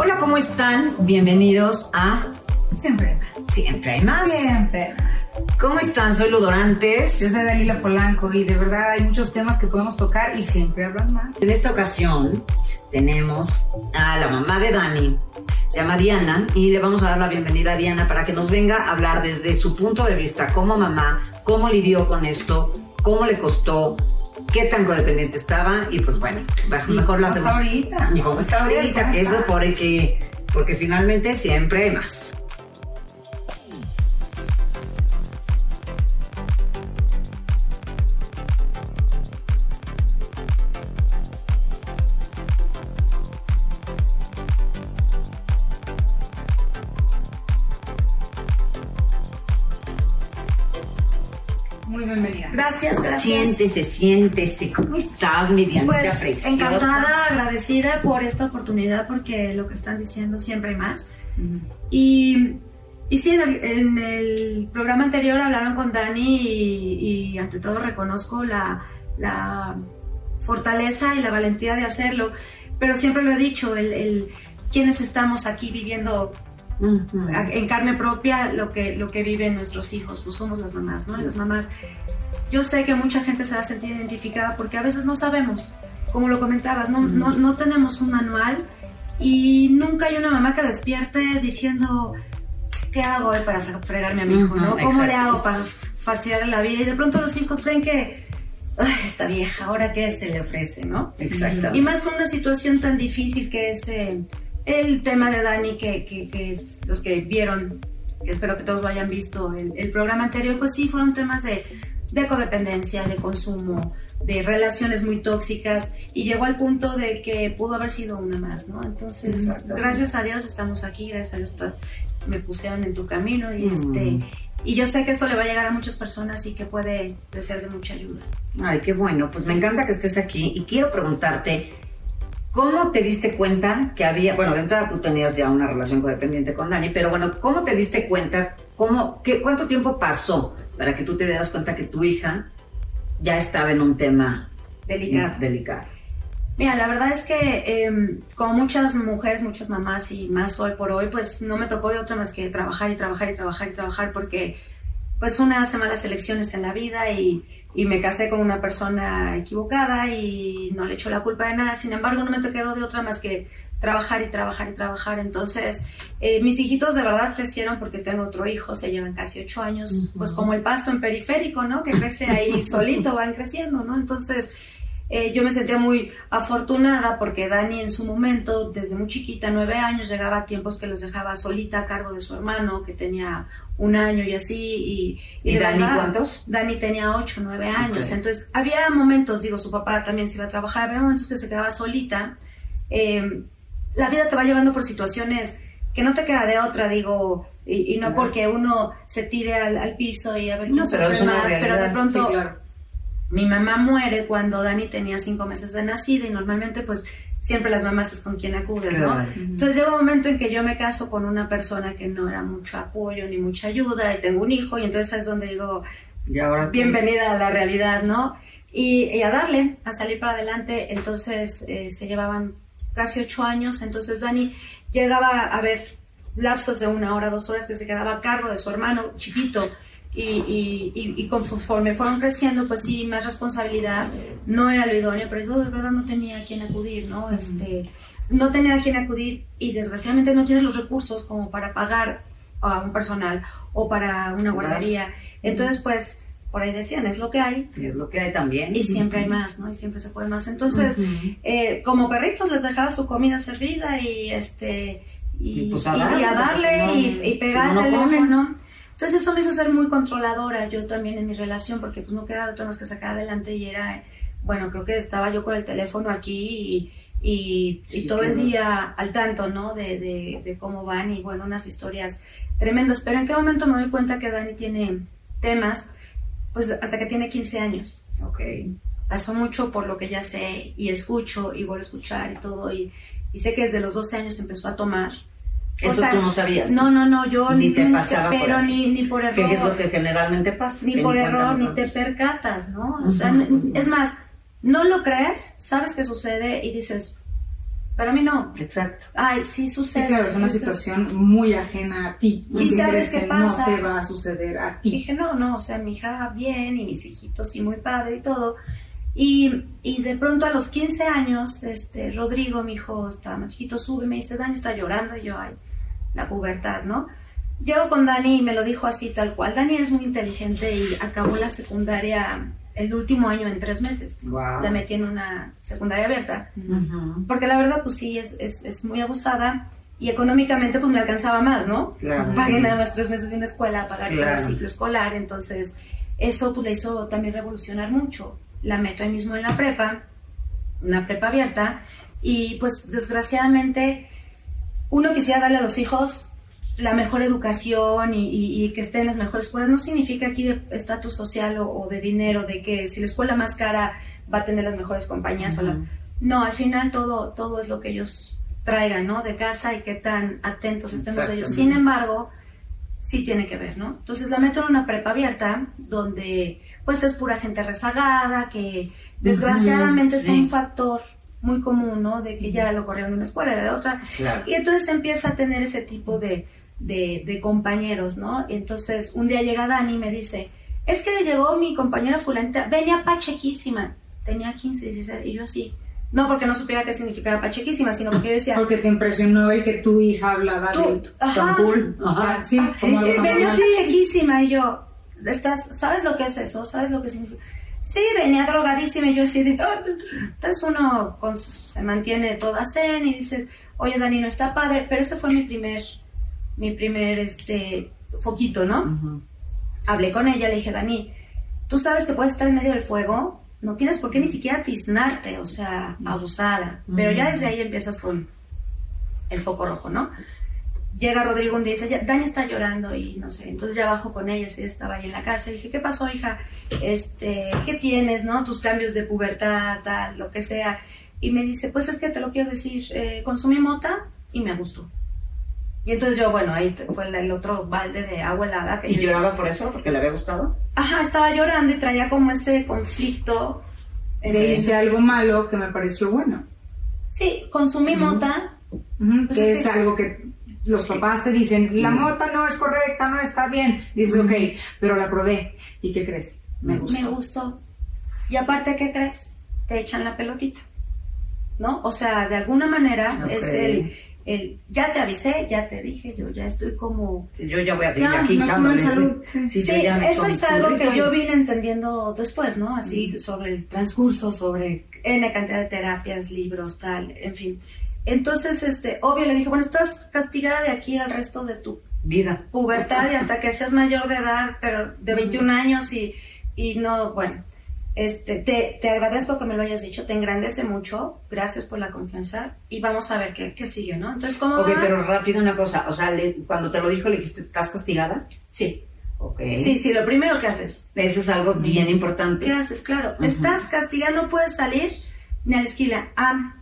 Hola, ¿cómo están? Bienvenidos a Siempre hay más. Siempre hay más. Siempre. ¿Cómo están? Soy Ludorantes. Yo soy Dalila Polanco y de verdad hay muchos temas que podemos tocar y siempre hablan más. En esta ocasión tenemos a la mamá de Dani, se llama Diana, y le vamos a dar la bienvenida a Diana para que nos venga a hablar desde su punto de vista como mamá, cómo lidió con esto, cómo le costó, qué tan codependiente estaba y pues bueno, mejor lo ¿Cómo hacemos. ahorita? Y cómo está ahorita, ¿Cómo que eso porque, porque finalmente siempre hay más. Gracias. Siéntese, siéntese. ¿Cómo estás, mi Dianita Pues preciosa? encantada, agradecida por esta oportunidad porque lo que están diciendo siempre hay más. Y, y sí, en el, en el programa anterior hablaron con Dani y, y ante todo reconozco la, la fortaleza y la valentía de hacerlo, pero siempre lo he dicho, el, el quienes estamos aquí viviendo Ujú. a- en carne propia lo que, lo que viven nuestros hijos, pues somos las mamás, ¿no? Las mamás. Yo sé que mucha gente se va a sentir identificada porque a veces no sabemos, como lo comentabas, no, no, no tenemos un manual y nunca hay una mamá que despierte diciendo, ¿qué hago hoy para fre- fregarme a mi hijo? Ujú, ¿no? ¿Cómo le exacto. hago para fastidiarle la vida? Y de pronto los hijos creen que, "Ay, esta vieja, ¿ahora qué se le ofrece? ¿no? Exacto. Y más con una situación tan difícil que es eh, el tema de Dani, que, que- que los que vieron, que espero que todos lo hayan visto, el, el programa anterior, pues sí, fueron temas de, de codependencia, de consumo, de relaciones muy tóxicas, y llegó al punto de que pudo haber sido una más, ¿no? Entonces, gracias a Dios estamos aquí, gracias a Dios estás- me pusieron en tu camino y Mm. este... Y yo sé que esto le va a llegar a muchas personas y que puede de ser de mucha ayuda. Ay, qué bueno. Pues me encanta que estés aquí y quiero preguntarte, ¿cómo te diste cuenta que había, bueno, de entrada tú tenías ya una relación codependiente con Dani, pero bueno, ¿cómo te diste cuenta, cómo, qué, cuánto tiempo pasó para que tú te dieras cuenta que tu hija ya estaba en un tema Delicada. delicado? Mira, la verdad es que eh, como muchas mujeres, muchas mamás y más hoy por hoy, pues no me tocó de otra más que trabajar y trabajar y trabajar y trabajar porque pues una hace malas elecciones en la vida y, y me casé con una persona equivocada y no le echo la culpa de nada. Sin embargo, no me quedó de otra más que trabajar y trabajar y trabajar. Entonces, eh, mis hijitos de verdad crecieron porque tengo otro hijo, se llevan casi ocho años, pues como el pasto en periférico, ¿no? Que crece ahí solito, van creciendo, ¿no? Entonces, eh, yo me sentía muy afortunada porque Dani en su momento, desde muy chiquita, nueve años, llegaba a tiempos que los dejaba solita a cargo de su hermano, que tenía un año y así. ¿Y, ¿Y de Dani verdad, cuántos? Dani tenía ocho, nueve años. Entonces, había momentos, digo, su papá también se iba a trabajar, había momentos que se quedaba solita. Eh, la vida te va llevando por situaciones que no te queda de otra, digo, y, y no porque uno se tire al, al piso y a ver quién No, pero más, pero de pronto Sí, claro. mi mamá muere cuando Dani tenía cinco meses de nacida y normalmente pues siempre las mamás es con quien acudes, ¿no? Claro. Entonces llega un momento en que yo me caso con una persona que no era mucho apoyo ni mucha ayuda y tengo un hijo y entonces es donde digo, Y ahora bienvenida a la realidad, ¿no? Y, y a darle, a salir para adelante, entonces eh, se llevaban casi ocho años, entonces Dani llegaba a ver lapsos de una hora, dos horas que se quedaba a cargo de su hermano chiquito y, y, y, y conforme fueron creciendo, pues sí, más responsabilidad, no era lo idóneo, pero yo de verdad no tenía a quien acudir, ¿no? Este, no tenía a quien acudir y desgraciadamente no tienes los recursos como para pagar a un personal o para una guardería. Entonces, pues, por ahí decían, es lo que hay Y es lo que hay también. y siempre hay más, ¿no? Y siempre se puede más. Entonces, eh, como perritos les dejaba su comida servida y este y, Y pues a y darle, a no, y, y pegar si el teléfono. Entonces eso me hizo ser muy controladora yo también en mi relación porque pues no quedaba otra más que sacar adelante y era bueno, creo que estaba yo con el teléfono aquí y, Sí, todo el día al tanto, ¿no? De, de, de cómo van y bueno, unas historias tremendas. Pero en qué momento me doy cuenta que Dani tiene temas, pues hasta que tiene 15 años. Ok. Pasó mucho por lo que ya sé y escucho y vuelvo a escuchar y todo. Y, y sé que desde los 12 años empezó a tomar. Eso O sea, tú no sabías. No, no, no, yo Ni te nunca- pasaba por pero ahí. ni, ni por Que es lo error, que generalmente pasa. ni por error, ni te percatas, ¿no? O sea, Ujú, n- ujú. es más, no lo crees, sabes que sucede y dices, para mí no. Exacto. Ay, sí Sí, sucede. claro, es una situación muy ajena a ti. ¿Y sabes Entiendes qué pasa? no te va a suceder a ti. Dije, no, no, o sea, mi hija bien y mis hijitos sí muy padre y todo. Y, y de pronto a los 15 años, este, Rodrigo, mi hijo, estaba más chiquito, sube y me dice, Dani está llorando y yo, ay, la pubertad, ¿no? Llego con Dani y me lo dijo así tal cual. Dani es muy inteligente y acabó la secundaria el último año en tres meses. Wow. La metí en una secundaria abierta. Porque la verdad, pues sí, es, es, es muy abusada y económicamente pues me alcanzaba más, ¿no? Claro. pagué nada más tres meses de una escuela, pagar Claro. el ciclo escolar, entonces eso pues le hizo también revolucionar mucho. La meto ahí mismo en la prepa, una prepa abierta, y pues desgraciadamente uno quisiera darle a los hijos la mejor educación y, y- y que estén en las mejores escuelas. No significa aquí de estatus social o, o de dinero, de que si la escuela más cara va a tener las mejores compañías o la- no, al final todo, todo es lo que ellos traigan, ¿no? De casa y qué tan atentos estemos de ellos. Sin embargo, sí tiene que ver, ¿no? Entonces la meto en una prepa abierta donde pues es pura gente rezagada, que desgraciadamente es sí. un factor muy común, ¿no? De que ya lo corrieron de una escuela de la otra. Claro. Y entonces empieza a tener ese tipo de, de, de compañeros, ¿no? Entonces un día llega Dani y me dice, es que llegó mi compañera fulanita, venía pachequísima, tenía 15, 16, y yo así. No porque no supiera qué significaba pachequísima, sino porque yo decía, Porque te impresionó el que tu hija hablara tú, de ajá. Sí, Ah, como sí, venía pachequísima y yo, estás, ¿sabes lo que es eso? ¿Sabes lo que significa? Sí, venía drogadísima y yo así de, "Ah". entonces uno con- se mantiene toda zen y dice, oye Dani, no está padre, pero ese fue mi primer, mi primer, este, foquito, ¿no? Hablé con ella, le dije, Dani, tú sabes que puedes estar en medio del fuego, no tienes por qué ni siquiera tiznarte, o sea, abusada, pero ya desde ahí empiezas con el foco rojo, ¿no? Llega Rodrigo un día y dice, "Ya, Dani está llorando y no sé, entonces ya bajo con ella, ella estaba ahí en la casa, y dije, ¿qué pasó, hija? Este, ¿qué tienes, no? Tus cambios de pubertad, tal, lo que sea. Y me dice, pues es que te lo quiero decir, eh, consumí mota y me gustó. Y entonces yo, bueno, ahí fue el, otro balde de agua helada que ¿Y yo lloraba por eso? ¿Porque le había gustado? Ajá, estaba llorando y traía como ese conflicto. Te entre- hice algo malo que me pareció bueno. Sí, consumí mota. Pues que es es que- algo que los papás te dicen, la mota no es correcta, no está bien. Dices, Ujú. ok, pero la probé. ¿Y qué crees? Me gustó. Me gustó. Y aparte, ¿qué crees? Te echan la pelotita. ¿No? O sea, de alguna manera es el, el, ya te avisé, ya te dije, yo ya estoy como... Sí, yo ya voy a seguir Ya, aquí echándole. salud, sí. Sí, Sí, eso es algo que yo vine entendiendo después, ¿no? Así sobre el transcurso, sobre N cantidad de terapias, libros, tal, en fin. Entonces, este, obvio le dije, bueno, estás castigada de aquí al resto de tu Vida. pubertad y hasta que seas mayor de edad, pero de 21 años y, y no, bueno, este, te, te agradezco que me lo hayas dicho, te engrandece mucho, gracias por la confianza y vamos a ver qué, qué sigue, ¿no? Entonces, ¿cómo Ok, va? pero rápido una cosa. O sea, le- cuando te lo dijo, le dijiste, ¿estás castigada? Sí, Ok. sí, sí, lo primero que haces, Eso es algo bien importante. ¿qué haces? Claro, estás castigada, no puedes salir ni a la esquina. Ah,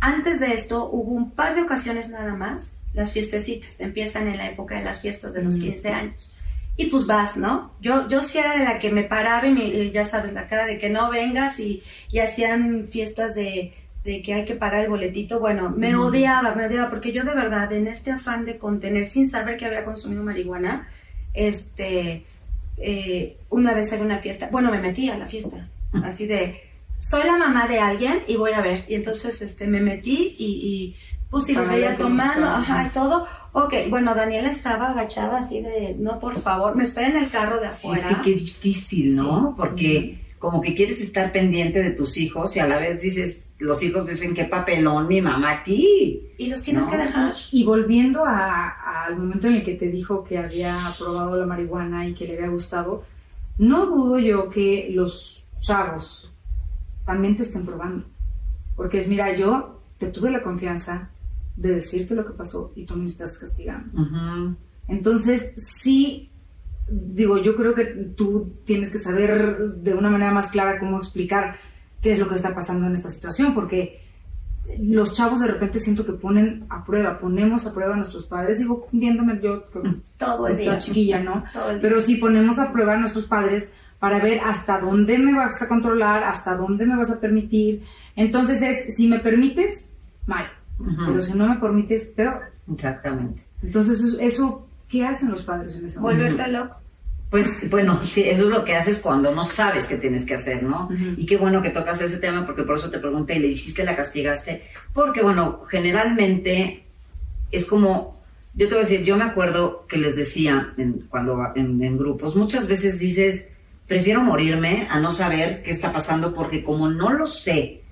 antes de esto hubo un par de ocasiones nada más, las fiestecitas, empiezan en la época de las fiestas de los Ujú. 15 años. Y pues vas, ¿no? Yo, yo sí era de la que me paraba y, me- ya sabes, la cara de que no vengas y, y hacían fiestas de, de que hay que pagar el boletito. Bueno, me odiaba, me odiaba, porque yo de verdad, en este afán de contener, sin saber que había consumido marihuana, este, eh, una vez en una fiesta, bueno, me metí a la fiesta, así de, soy la mamá de alguien y voy a ver. Y entonces, este, me metí y, y pues si los veía tomando, ajá, y todo. Ok, bueno, Daniela estaba agachada así de, no, por favor, me espera en el carro de Sí, es afuera. que qué difícil, ¿no? Sí. Porque como que quieres estar pendiente de tus hijos y a la vez dices, los hijos dicen, qué papelón mi mamá aquí. Y los tienes No. que dejar. Y volviendo a- al momento en el que te dijo que había probado la marihuana y que le había gustado, no dudo yo que los chavos también te estén probando. Porque es, mira, yo te tuve la confianza de decirte lo que pasó y tú me estás castigando. Entonces, sí, digo, yo creo que tú tienes que saber de una manera más clara cómo explicar qué es lo que está pasando en esta situación, porque los chavos de repente siento que ponen a prueba, ponemos a prueba a nuestros padres, digo, viéndome yo Todo el día. chiquilla, ¿no? Todo el día. Pero sí ponemos a prueba a nuestros padres para ver hasta dónde me vas a controlar, hasta dónde me vas a permitir. Entonces es, si me permites, mal. Pero si no me permites, peor. Exactamente. Entonces eso, eso, ¿qué hacen los padres en ese momento? Volverte loco. Pues bueno, sí, eso es lo que haces cuando no sabes qué tienes que hacer, ¿no? Y qué bueno que tocas ese tema porque por eso te pregunté y le dijiste la castigaste, porque bueno, generalmente es como, yo te voy a decir, yo me acuerdo que les decía en, cuando en, en grupos, muchas veces dices, prefiero morirme a no saber qué está pasando porque como no lo sé,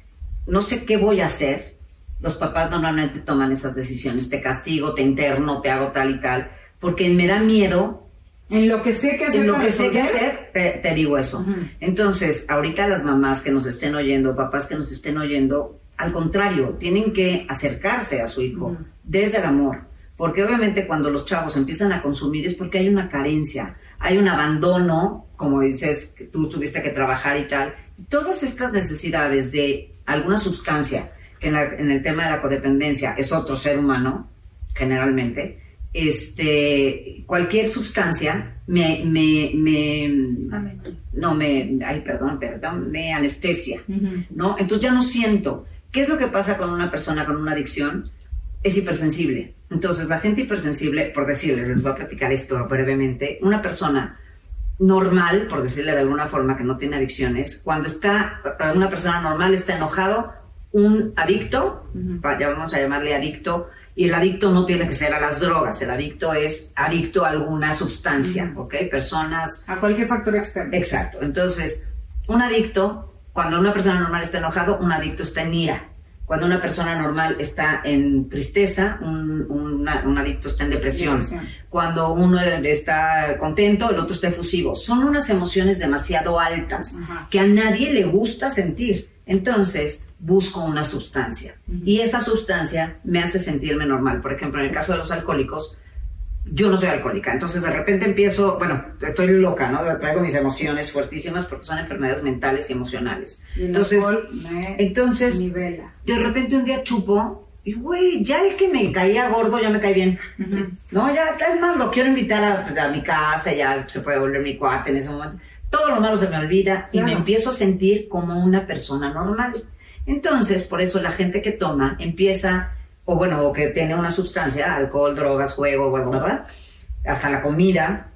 no sé qué voy a hacer, los papás normalmente toman esas decisiones, te castigo, te interno, te hago tal y tal, porque me da miedo En lo que sé que hacer en lo que sé que hacer, te, te digo eso. Entonces, ahorita las mamás que nos estén oyendo, papás que nos estén oyendo, al contrario, tienen que acercarse a su hijo desde el amor. Porque obviamente cuando los chavos empiezan a consumir es porque hay una carencia, hay un abandono, como dices, que tú tuviste que trabajar y tal. Todas estas necesidades de alguna sustancia, que en, la- en el tema de la codependencia es otro ser humano, generalmente, este, cualquier sustancia me, me, me, no me, ay, perdón, perdón, me anestesia. ¿no? Entonces ya no siento. ¿Qué es lo que pasa con una persona con una adicción? Es hipersensible. Entonces, la gente hipersensible, por decirles, les voy a platicar esto brevemente, una persona normal, por decirle de alguna forma que no tiene adicciones, cuando está, una persona normal está enojado, un adicto, ya vamos a llamarle adicto, y el adicto no tiene que ser a las drogas, el adicto es adicto a alguna sustancia. ¿ok? Personas A cualquier factor externo. Exacto. Entonces, un adicto, cuando una persona normal está enojado, un adicto está en ira. Cuando una persona normal está en tristeza, un, un adicto está en depresión. Depresión. Cuando uno está contento, el otro está efusivo. Son unas emociones demasiado altas que a nadie le gusta sentir. Entonces, busco una sustancia. Y esa sustancia me hace sentirme normal. Por ejemplo, en el caso de los alcohólicos, yo no soy alcohólica, entonces de repente empiezo, bueno, estoy loca, ¿no? Traigo mis emociones fuertísimas porque son enfermedades mentales y emocionales. Y Entonces, me entonces, nivela. de repente un día chupo y, güey, ya el que me caía gordo ya me cae bien. No, ya, es más, lo quiero invitar a, pues, a mi casa, ya se puede volver mi cuate en ese momento. Todo lo malo se me olvida y Claro. me empiezo a sentir como una persona normal. Entonces, por eso la gente que toma empieza, o bueno, o que tiene una sustancia, alcohol, drogas, juego, bla, bla, bla, hasta la comida,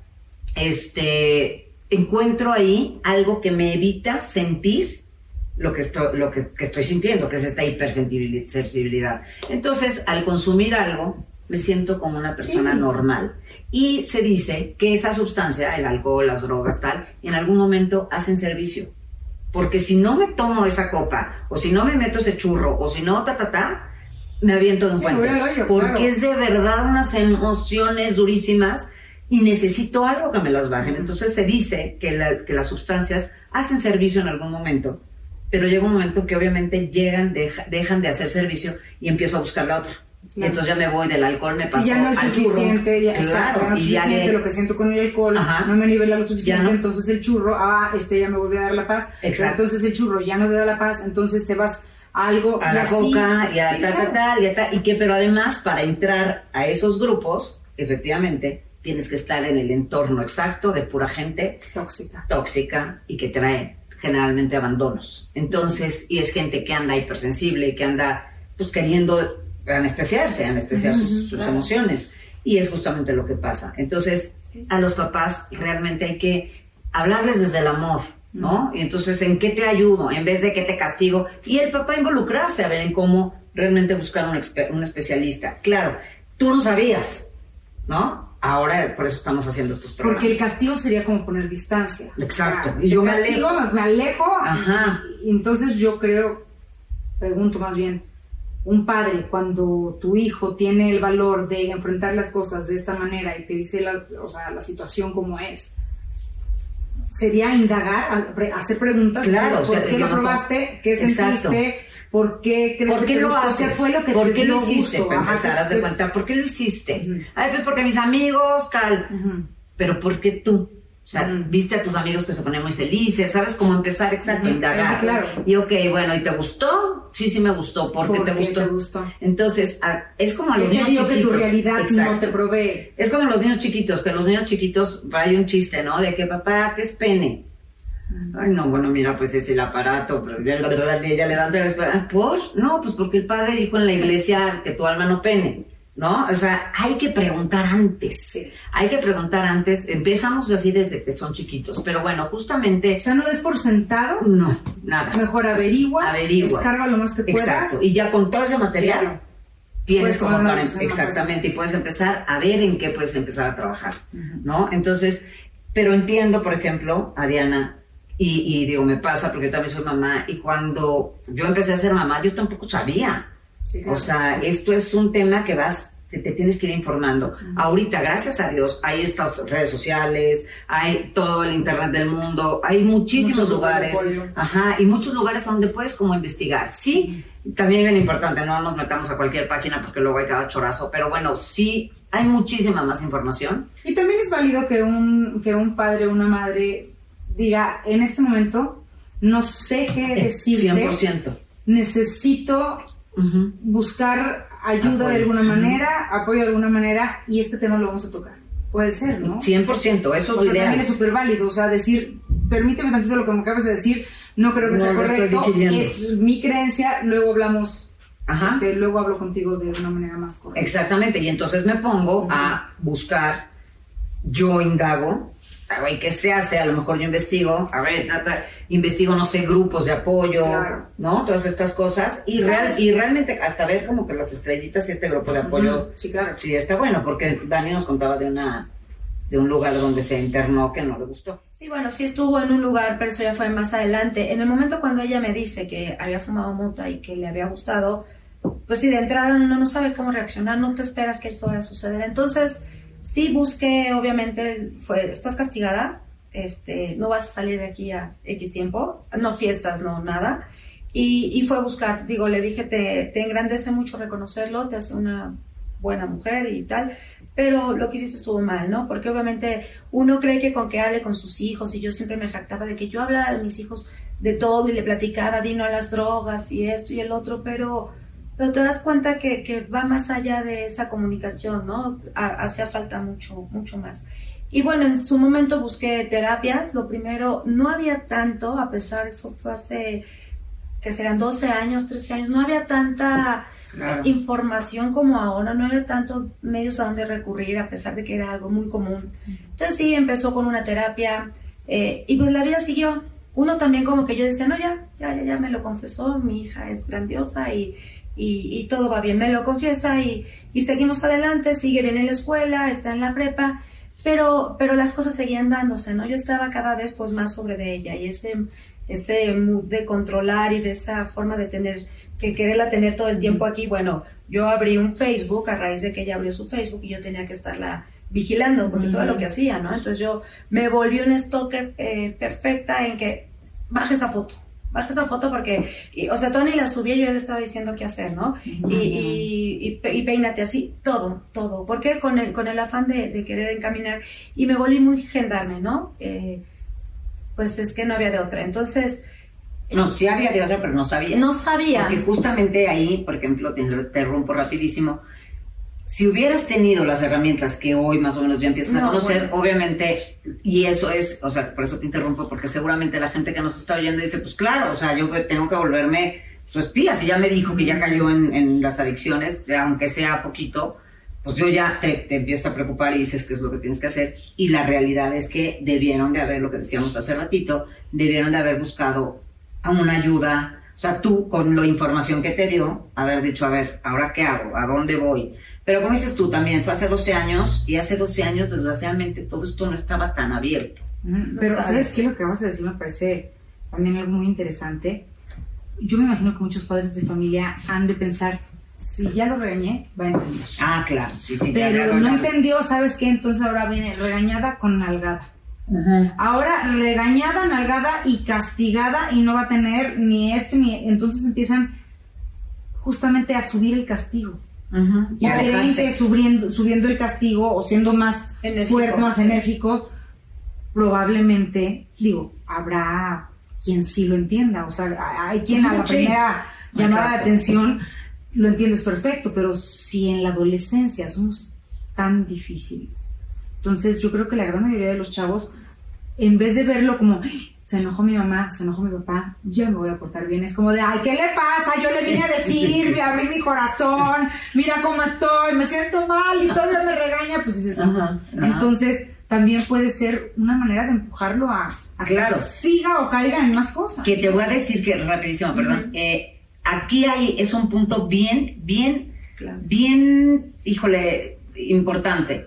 este, encuentro ahí algo que me evita sentir lo que estoy, lo que, que estoy sintiendo, que es esta hipersensibilidad. Entonces, al consumir algo, me siento como una persona Sí. normal. Y se dice que esa sustancia, el alcohol, las drogas, tal, en algún momento hacen servicio. Porque si no me tomo esa copa, o si no me meto ese churro, o si no, ta, ta, ta, me aviento de un Sí, puente. porque claro. es de verdad unas emociones durísimas y necesito algo que me las bajen. Entonces se dice que, la- que las sustancias hacen servicio en algún momento, pero llega un momento que obviamente llegan, deja- dejan de hacer servicio y empiezo a buscar la otra. Claro. entonces ya me voy del alcohol, me paso Si ya no es al churro. suficiente, ya, Claro, exacto, ya no es y ya suficiente le- lo que siento con el alcohol, Ajá. no me nivela lo suficiente, no. entonces el churro, ah, este ya me vuelve a dar la paz, Exacto. entonces el churro ya no te da la paz, entonces te vas a algo a la así. coca y a Sí, tal, claro. tal, tal, y a tal, y que, pero además para entrar a esos grupos, efectivamente, tienes que estar en el entorno exacto de pura gente Tóxica. tóxica y que trae generalmente abandonos. Entonces, y es gente que anda hipersensible que anda pues queriendo anestesiarse, anestesiar sus, Ujú, sus claro. emociones. Y es justamente lo que pasa. Entonces, a los papás realmente hay que hablarles desde el amor, ¿no? Y entonces, ¿en qué te ayudo? En vez de que te castigo. Y el papá involucrarse a ver en cómo realmente buscar un, un especialista. Claro, tú no sabías, ¿no? Ahora por eso estamos haciendo estos programas. Porque el castigo sería como poner distancia. Exacto. O sea, Y yo me castigo, alejo. me, me alejo. Ajá. Y, y entonces yo creo, pregunto más bien, un padre, cuando tu hijo tiene el valor de enfrentar las cosas de esta manera y te dice la, o sea, la situación como es, sería indagar, hacer preguntas. Claro, ¿Por qué lo probaste? ¿Qué sentiste? ¿Por qué crees ¿Por qué que lo haces? ¿Qué fue lo que ¿Por te qué lo hiciste? gusto? Para Ajá, empezar, haz de entonces- cuenta, ¿por qué lo hiciste? Ujú. Ay, pues porque mis amigos, tal. Pero ¿por qué tú? O sea, viste a tus amigos que se ponían muy felices, ¿sabes cómo empezar? Exacto, indagar. sí, claro. Y ok, bueno, ¿y te gustó? Sí, sí me gustó. ¿Por qué ¿Por te qué gustó? te gustó? Entonces, a- es como a los niños digo que chiquitos. tu realidad Exacto. no te provee. Es como los niños chiquitos, que los niños chiquitos, hay un chiste, ¿no? De que papá, ¿qué es pene? Ay, no, bueno, mira, pues es el aparato, pero ya, verdad, ella le dan otra vez, "Ah, ¿por? No, pues porque el padre dijo en la iglesia que tu alma no pene, ¿no? O sea, hay que preguntar antes, Sí. hay que preguntar antes, empezamos así desde que son chiquitos, pero bueno, justamente, O sea, no des por sentado, no, nada. mejor averigua, Averigua. descarga lo más que puedas. Exacto, y ya con todo ese material Claro. tienes como para, exactamente, y puedes empezar a ver en qué puedes empezar a trabajar. ¿no? Entonces, pero entiendo, por ejemplo, a Diana, y, y digo, me pasa porque yo también soy mamá, y cuando yo empecé a ser mamá, yo tampoco sabía. Sí, O sea, esto es un tema que vas, que te tienes que ir informando. Ahorita, gracias a Dios, hay estas redes sociales, hay todo el internet del mundo, hay muchísimos Muchos lugares, ajá, y muchos lugares donde puedes como investigar. Sí, también bien importante, no nos metamos a cualquier página porque luego hay cada chorazo, pero bueno, sí, hay muchísima más información. Y también es válido que un, que un padre o una madre diga, en este momento no sé qué decirte, 100%. necesito Buscar ayuda Apoyo. de alguna manera, apoyo de alguna manera, y este tema lo vamos a tocar. Puede ser, ¿no? 100%, eso O sea, también es súper válido, o sea, decir, permíteme tantito lo que me acabas de decir, no creo que No sea correcto, es mi creencia, luego hablamos, Ajá. este, luego hablo contigo de una manera más correcta. Exactamente, y entonces me pongo a buscar, yo indago, ver qué se hace, a lo mejor yo investigo, a ver, trata, investigo, no sé, grupos de apoyo, Claro. ¿no? Todas estas cosas, y, real, ¿Sabes? y realmente hasta ver como que las estrellitas y este grupo de apoyo, Ujú, Sí, claro. sí está bueno, porque Dani nos contaba de una de un lugar donde se internó que no le gustó. Sí, bueno, sí estuvo en un lugar, pero eso ya fue más adelante. En el momento cuando ella me dice que había fumado mota y que le había gustado, pues sí, de entrada uno no sabe cómo reaccionar, no te esperas que eso vaya a suceder. Entonces, sí busqué, obviamente, fue, estás castigada, este, no vas a salir de aquí a X tiempo, no fiestas, no nada. Y, y fue a buscar, digo, le dije, te, te engrandece mucho reconocerlo, te hace una buena mujer y tal, pero lo que hiciste estuvo mal, ¿no? Porque obviamente uno cree que con que hable con sus hijos, y yo siempre me jactaba de que yo hablaba de mis hijos de todo y le platicaba, dino a las drogas y esto y el otro, pero, pero te das cuenta que, que va más allá de esa comunicación, ¿no? Ha- hacía falta mucho, mucho más. Y bueno, en su momento busqué terapias, lo primero, no había tanto, a pesar, eso fue hace, que serán 12 años, 13 años, no había tanta Claro. información como ahora, no había tantos medios a donde recurrir, a pesar de que era algo muy común. Entonces sí, empezó con una terapia eh, y pues la vida siguió. Uno también como que yo decía, no, ya, ya, ya, ya me lo confesó, mi hija es grandiosa y, y, y todo va bien, me lo confiesa y, y seguimos adelante, sigue bien en la escuela, está en la prepa, pero, pero las cosas seguían dándose, ¿no? Yo estaba cada vez pues más sobre de ella y ese, ese mood de controlar y de esa forma de tener, que quererla tener todo el tiempo aquí, bueno, yo abrí un Facebook a raíz de que ella abrió su Facebook y yo tenía que estarla vigilando porque era lo que hacía, ¿no? Entonces yo me volví una stalker eh, perfecta en que baja esa foto, baja esa foto porque, y, o sea, Tony la subía y yo le estaba diciendo qué hacer, ¿no? Y, y, y, pe- y peínate así, todo, todo, porque con el, con el afán de, de querer encaminar y me volví muy gendarme, ¿no? Eh, pues es que no había de otra. Entonces, No, sí había de otra, pero no sabías. no sabía. Porque justamente ahí, por ejemplo, te interrumpo rapidísimo, si hubieras tenido las herramientas que hoy más o menos ya empiezas a No, conocer, bueno. obviamente, y eso es, o sea, por eso te interrumpo, porque seguramente la gente que nos está oyendo dice, pues claro, o sea, yo tengo que volverme su espía, si ya me dijo que ya cayó en, en las adicciones, ya aunque sea poquito, pues yo ya te, te empiezas a preocupar y dices qué es lo que tienes que hacer. Y la realidad es que debieron de haber, lo que decíamos hace ratito, debieron de haber buscado una ayuda. O sea, tú con la información que te dio, haber dicho, a ver, ¿ahora qué hago? ¿A dónde voy? Pero como dices tú también, fue hace 12 años y hace 12 años, desgraciadamente, todo esto no estaba tan abierto. Pero, ¿sabes qué? Lo que acabas de decir me parece también algo muy interesante. Yo me imagino que muchos padres de familia han de pensar, si ya lo regañé, va a entender. Ah, claro, sí, sí. ya Pero no entendió, ¿sabes qué? Entonces ahora viene regañada con nalgada. Ahora regañada, nalgada y castigada y no va a tener ni esto ni... Entonces empiezan justamente a subir el castigo. Y creen que subiendo, subiendo el castigo o siendo más fuerte, más enérgico, probablemente, digo, habrá quien sí lo entienda. O sea, hay quien a la primera llamada de atención lo entiendes perfecto, pero si en la adolescencia somos tan difíciles, entonces yo creo que la gran mayoría de los chavos, en vez de verlo como, se enojó mi mamá, se enojó mi papá, ya me voy a portar bien. Es como de, ay, ¿qué le pasa? Yo le vine a decir, le abrí mi corazón, mira cómo estoy, me siento mal y todavía me regaña. Pues dices, Entonces, también puede ser una manera de empujarlo a, que siga o caiga en más cosas. Que te voy a decir que, rapidísimo, perdón, eh, aquí hay, es un punto bien, bien, bien, híjole, importante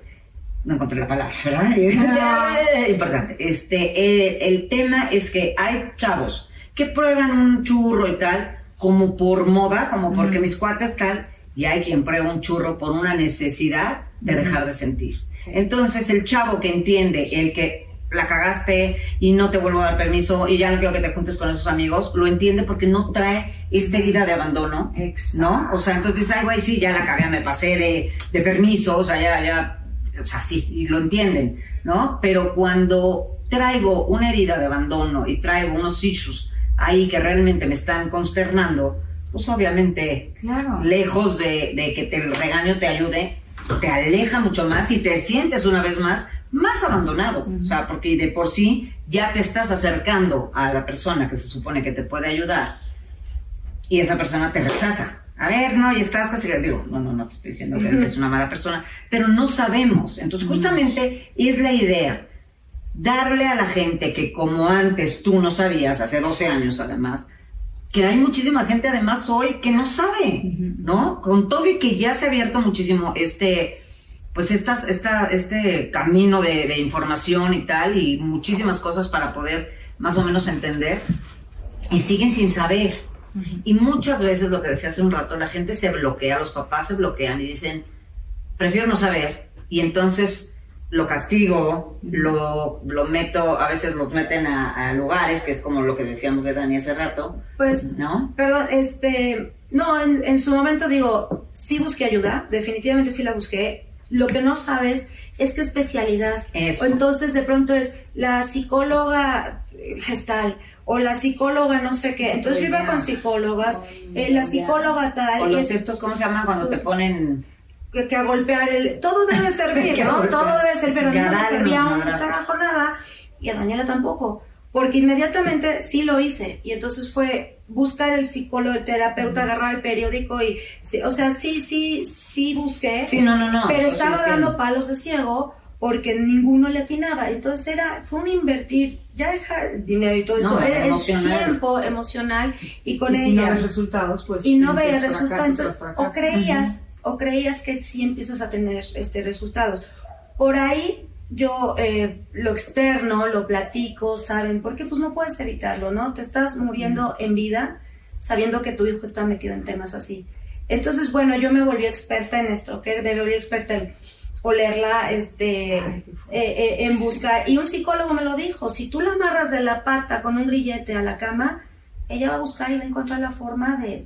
no encontré la palabra, ¿verdad? Importante. Este, eh, el tema es que hay chavos que prueban un churro y tal, como por moda, como porque mis cuates tal, y hay quien prueba un churro por una necesidad de dejar de sentir. Entonces el chavo que entiende, el que la cagaste y no te vuelvo a dar permiso y ya no quiero que te juntes con esos amigos, lo entiende porque no trae esta herida de abandono, ¿no? O sea, entonces dice, ay, güey, sí, ya la cagué, me pasé de, de permiso, o sea, ya, ya o sea, sí, y lo entienden, ¿no? Pero cuando traigo una herida de abandono y traigo unos issues ahí que realmente me están consternando, pues obviamente, lejos de, que te, el regaño te ayude, te aleja mucho más y te sientes una vez más más abandonado. O sea, porque de por sí ya te estás acercando a la persona que se supone que te puede ayudar y esa persona te rechaza a ver, no, y estás castigado. Digo, no, no, no te estoy diciendo que eres una mala persona, pero no sabemos. Entonces, justamente es la idea, darle a la gente que como antes tú no sabías, hace 12 años además, que hay muchísima gente además hoy que no sabe, ¿no? Con todo y que ya se ha abierto muchísimo este, pues estas, esta, este camino de, de información y tal, y muchísimas cosas para poder más o menos entender, y siguen sin saber. Y muchas veces lo que decía hace un rato, la gente se bloquea, los papás se bloquean y dicen, prefiero no saber. Y entonces lo castigo, lo, lo meto, a veces los meten a, lugares, que es como lo que decíamos de Dani hace rato. Pues, ¿no? Perdón, este, no, en, en su momento digo, sí busqué ayuda, definitivamente sí la busqué. Lo que no sabes es qué especialidad. Eso. O entonces de pronto es la psicóloga gestal o la psicóloga no sé qué. Entonces yo iba con psicólogas, eh, la psicóloga tal. O los estos, ¿cómo se llaman cuando te ponen...? Que, a golpear el... Todo debe servir, ¿no? Todo debe servir, pero a mí no me servía un carajo nada y a Daniela tampoco. Porque inmediatamente sí lo hice y entonces fue buscar el psicólogo, el terapeuta, agarrar el periódico y, o sea, sí, sí, sí busqué. Sí, no, no, no. Pero estaba dando palos de ciego porque ninguno le atinaba. Entonces era, fue un invertir, ya deja el dinero y todo esto, era el tiempo emocional y con y ella. Si no resultados, pues. Y no veía resultados. o creías, o creías que sí empiezas a tener este resultados. Por ahí yo eh, lo externo, lo platico, ¿saben? Porque pues no puedes evitarlo, ¿no? Te estás muriendo en vida sabiendo que tu hijo está metido en temas así. Entonces, bueno, yo me volví experta en esto, que me volví experta en olerla este, eh, eh, en busca. Y un psicólogo me lo dijo, si tú la amarras de la pata con un grillete a la cama, ella va a buscar y va a encontrar la forma de,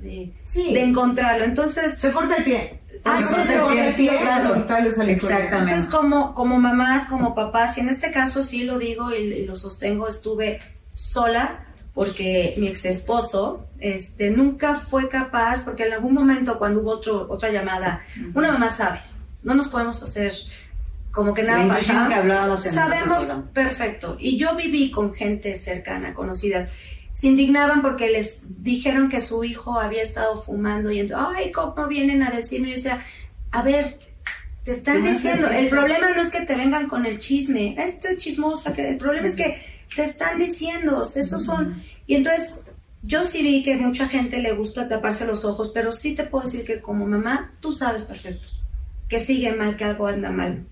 de, encontrarlo. Entonces... Se corta el pie. Ah, se, corta el pie, claro. Exactamente. Entonces, como, como mamás, como papás, y en este caso sí lo digo y, lo sostengo, estuve sola porque mi ex esposo este, nunca fue capaz, porque en algún momento cuando hubo otro, otra llamada, una mamá sabe, no nos podemos hacer como que nada pasa. Sabemos perfecto. Y yo viví con gente cercana, conocida. Se indignaban porque les dijeron que su hijo había estado fumando y entonces, ay, ¿cómo vienen a decirme? Y yo decía, a ver, te están diciendo, el problema no es que te vengan con el chisme, este chismosa, que el problema es que te están diciendo, esos son... Y entonces yo sí vi que mucha gente le gusta taparse los ojos, pero sí te puedo decir que como mamá, tú sabes perfecto que sigue mal, que algo anda mal.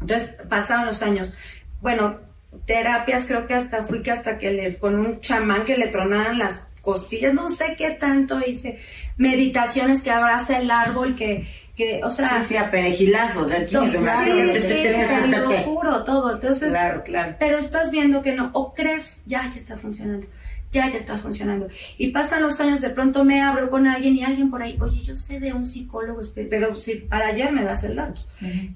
Entonces pasaron los años. Bueno, terapias, creo que hasta fui que hasta que le, con un chamán que le tronaran las costillas, no sé qué tanto hice. Meditaciones que abraza el árbol, que, que, o sea... Sí, sí, a perejilazos, de Sí, te lo juro, todo. Entonces, Claro, claro. pero estás viendo que no, o crees, ya, ya está funcionando, ya, ya está funcionando. Y pasan los años, de pronto me abro con alguien y alguien por ahí, oye, yo sé de un psicólogo, pero si para ayer me das el dato.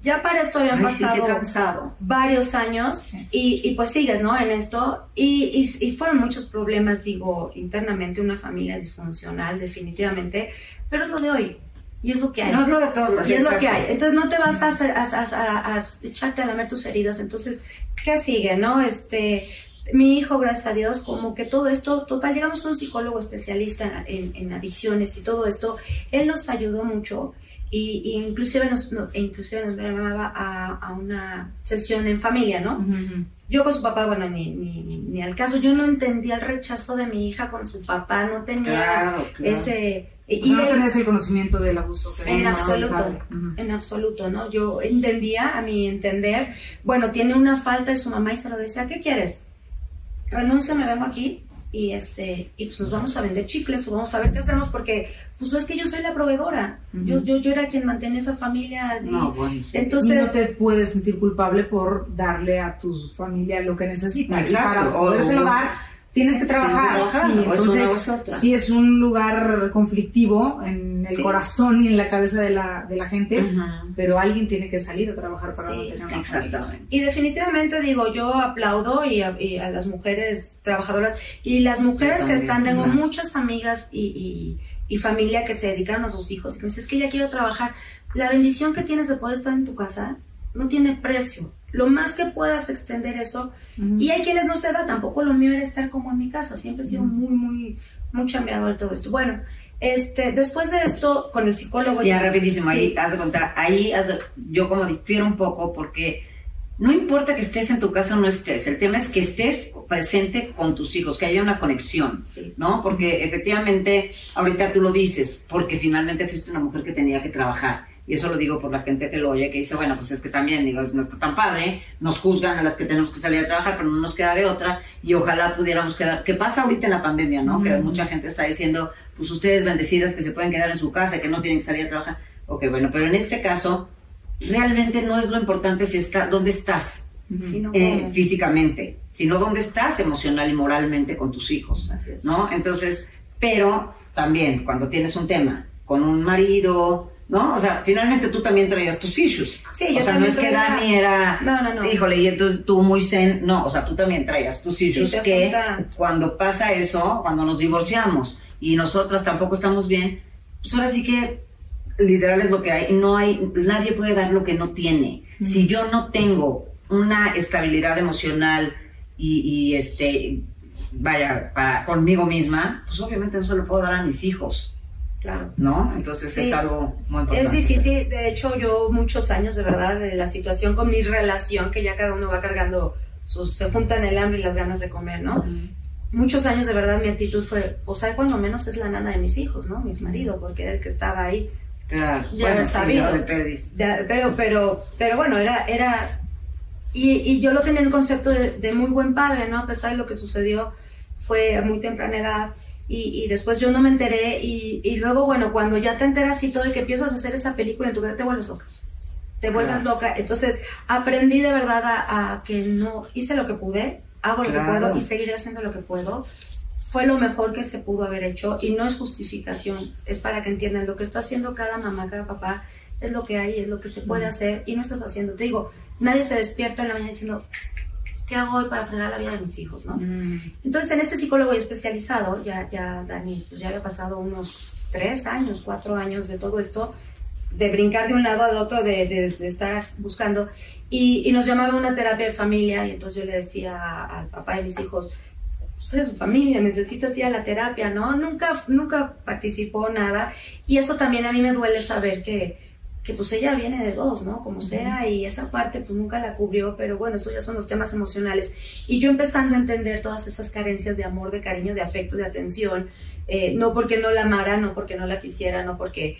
Ya para esto habían Ay, sí, pasado cansado. varios años y, y pues sigues, ¿no? En esto. Y, y, y fueron muchos problemas, digo, internamente, una familia disfuncional, definitivamente, pero es lo de hoy. Y es lo que hay. No es lo de todos. Y es lo que hay. Entonces no te vas a, a- a- a echarte a lamer tus heridas. Entonces, ¿qué sigue, no? Este, mi hijo, gracias a Dios, como que todo esto, total, llegamos a un psicólogo especialista en, en adicciones y todo esto. Él nos ayudó mucho y, y inclusive nos, no- e inclusive nos llamaba a, a una sesión en familia, ¿no? Yo con su papá, bueno, ni, ni, ni, ni al caso. Yo no entendía el rechazo de mi hija con su papá, no tenía Claro, claro. ese... Y no tenías el conocimiento del abuso. que en absoluto, en absoluto, ¿no? Yo entendía, a mi entender, bueno, tiene una falta de su mamá y se lo decía, ¿qué quieres? Renuncio, me vengo aquí y este y pues nos vamos a vender chicles o vamos a ver qué hacemos porque pues es que yo soy la proveedora, yo, yo, yo era quien mantenía esa familia así. No, bueno, sí. Y no entonces te puedes sentir culpable por darle a tu familia lo que necesita. Exacto. Y para O- o- dar, tienes que Tienes que trabajar. Sí, una entonces, sí es un lugar conflictivo en el Sí. corazón y en la cabeza de la, de la gente, pero alguien tiene que salir a trabajar para Sí, mantener una familia. Exactamente. Y definitivamente digo, yo aplaudo y a, y a las mujeres trabajadoras y las mujeres que están, tengo muchas amigas y, y- y familia que se dedicaron a sus hijos y me dicen, es que ya quiero trabajar. La bendición que tienes de poder estar en tu casa no tiene precio. Lo más que puedas extender eso. Y hay quienes no se da, tampoco lo mío era estar como en mi casa. Siempre he sido muy, muy, muy chambeador todo esto. Bueno, este, después de esto, con el psicólogo... Ya rapidísimo, Sí. ahí haz de contar, ahí haz yo como difiero un poco porque no importa que estés en tu casa o no estés, el tema es que estés presente con tus hijos, que haya una conexión, Sí. ¿no? Porque efectivamente, ahorita tú lo dices, porque finalmente fuiste una mujer que tenía que trabajar. Y eso lo digo por la gente que lo oye, que dice, bueno, pues es que también, digo, no está tan padre, nos juzgan a las que tenemos que salir a trabajar, pero no nos queda de otra, y ojalá pudiéramos quedar, ¿qué pasa ahorita en la pandemia, no? Que Ujú. mucha gente está diciendo, pues ustedes bendecidas que se pueden quedar en su casa, que no tienen que salir a trabajar. Ok, bueno, pero en este caso, realmente no es lo importante si está, dónde estás eh, físicamente, sino dónde estás emocional y moralmente con tus hijos, Así es. ¿no? Entonces, pero también cuando tienes un tema con un marido, ¿no? O sea, finalmente tú también traías tus issues. Sí, o yo sea, no es que Dani era, No, no, no. híjole, y entonces tú muy zen, no, o sea, tú también traías tus issues se que junta. cuando pasa eso, cuando nos divorciamos y nosotras tampoco estamos bien, pues ahora sí que literal es lo que hay, no hay, nadie puede dar lo que no tiene. Si yo no tengo una estabilidad emocional y, y, este, vaya, para, conmigo misma, pues obviamente no se lo puedo dar a mis hijos, Claro. ¿no? Entonces Sí. es algo muy importante. Es difícil, de hecho yo muchos años de verdad de la situación con mi relación, que ya cada uno va cargando, sus, se juntan el hambre y las ganas de comer, ¿no? Muchos años de verdad mi actitud fue, o sea, cuando menos es la nana de mis hijos, ¿no? Mi marido, porque era el que estaba ahí. Claro, Ya bueno, sabido. Ya, Pero, pero, pero bueno, era, era, y, y yo lo tenía en concepto de, de muy buen padre, ¿no? A pesar de lo que sucedió, fue a muy temprana edad. Y, y después yo no me enteré y, y luego, bueno, cuando ya te enteras y todo y que empiezas a hacer esa película en tu vida, te vuelves loca. Te vuelves Claro. loca. Entonces, aprendí de verdad a, a que no, hice lo que pude, hago lo Claro. que puedo y seguiré haciendo lo que puedo. Fue lo mejor que se pudo haber hecho y no es justificación, es para que entiendan lo que está haciendo cada mamá, cada papá, es lo que hay, es lo que se puede hacer y no estás haciendo. Te digo, nadie se despierta en la mañana diciendo, ¿qué hago hoy para frenar la vida de mis hijos? ¿no? Mm. Entonces, en este psicólogo especializado, ya, ya Dani, pues ya había pasado unos tres años, cuatro años de todo esto, de brincar de un lado al otro, de, de- de estar buscando, y, y nos llamaba a una terapia de familia, y entonces yo le decía al papá de mis hijos, soy su familia, necesitas ir a la terapia, ¿no? Nunca, nunca participó nada, y eso también a mí me duele saber que, que pues ella viene de dos, ¿no? Como sea, y esa parte pues nunca la cubrió, pero bueno, eso ya son los temas emocionales. Y yo empezando a entender todas esas carencias de amor, de cariño, de afecto, de atención, eh, no porque no la amara, no porque no la quisiera, no porque,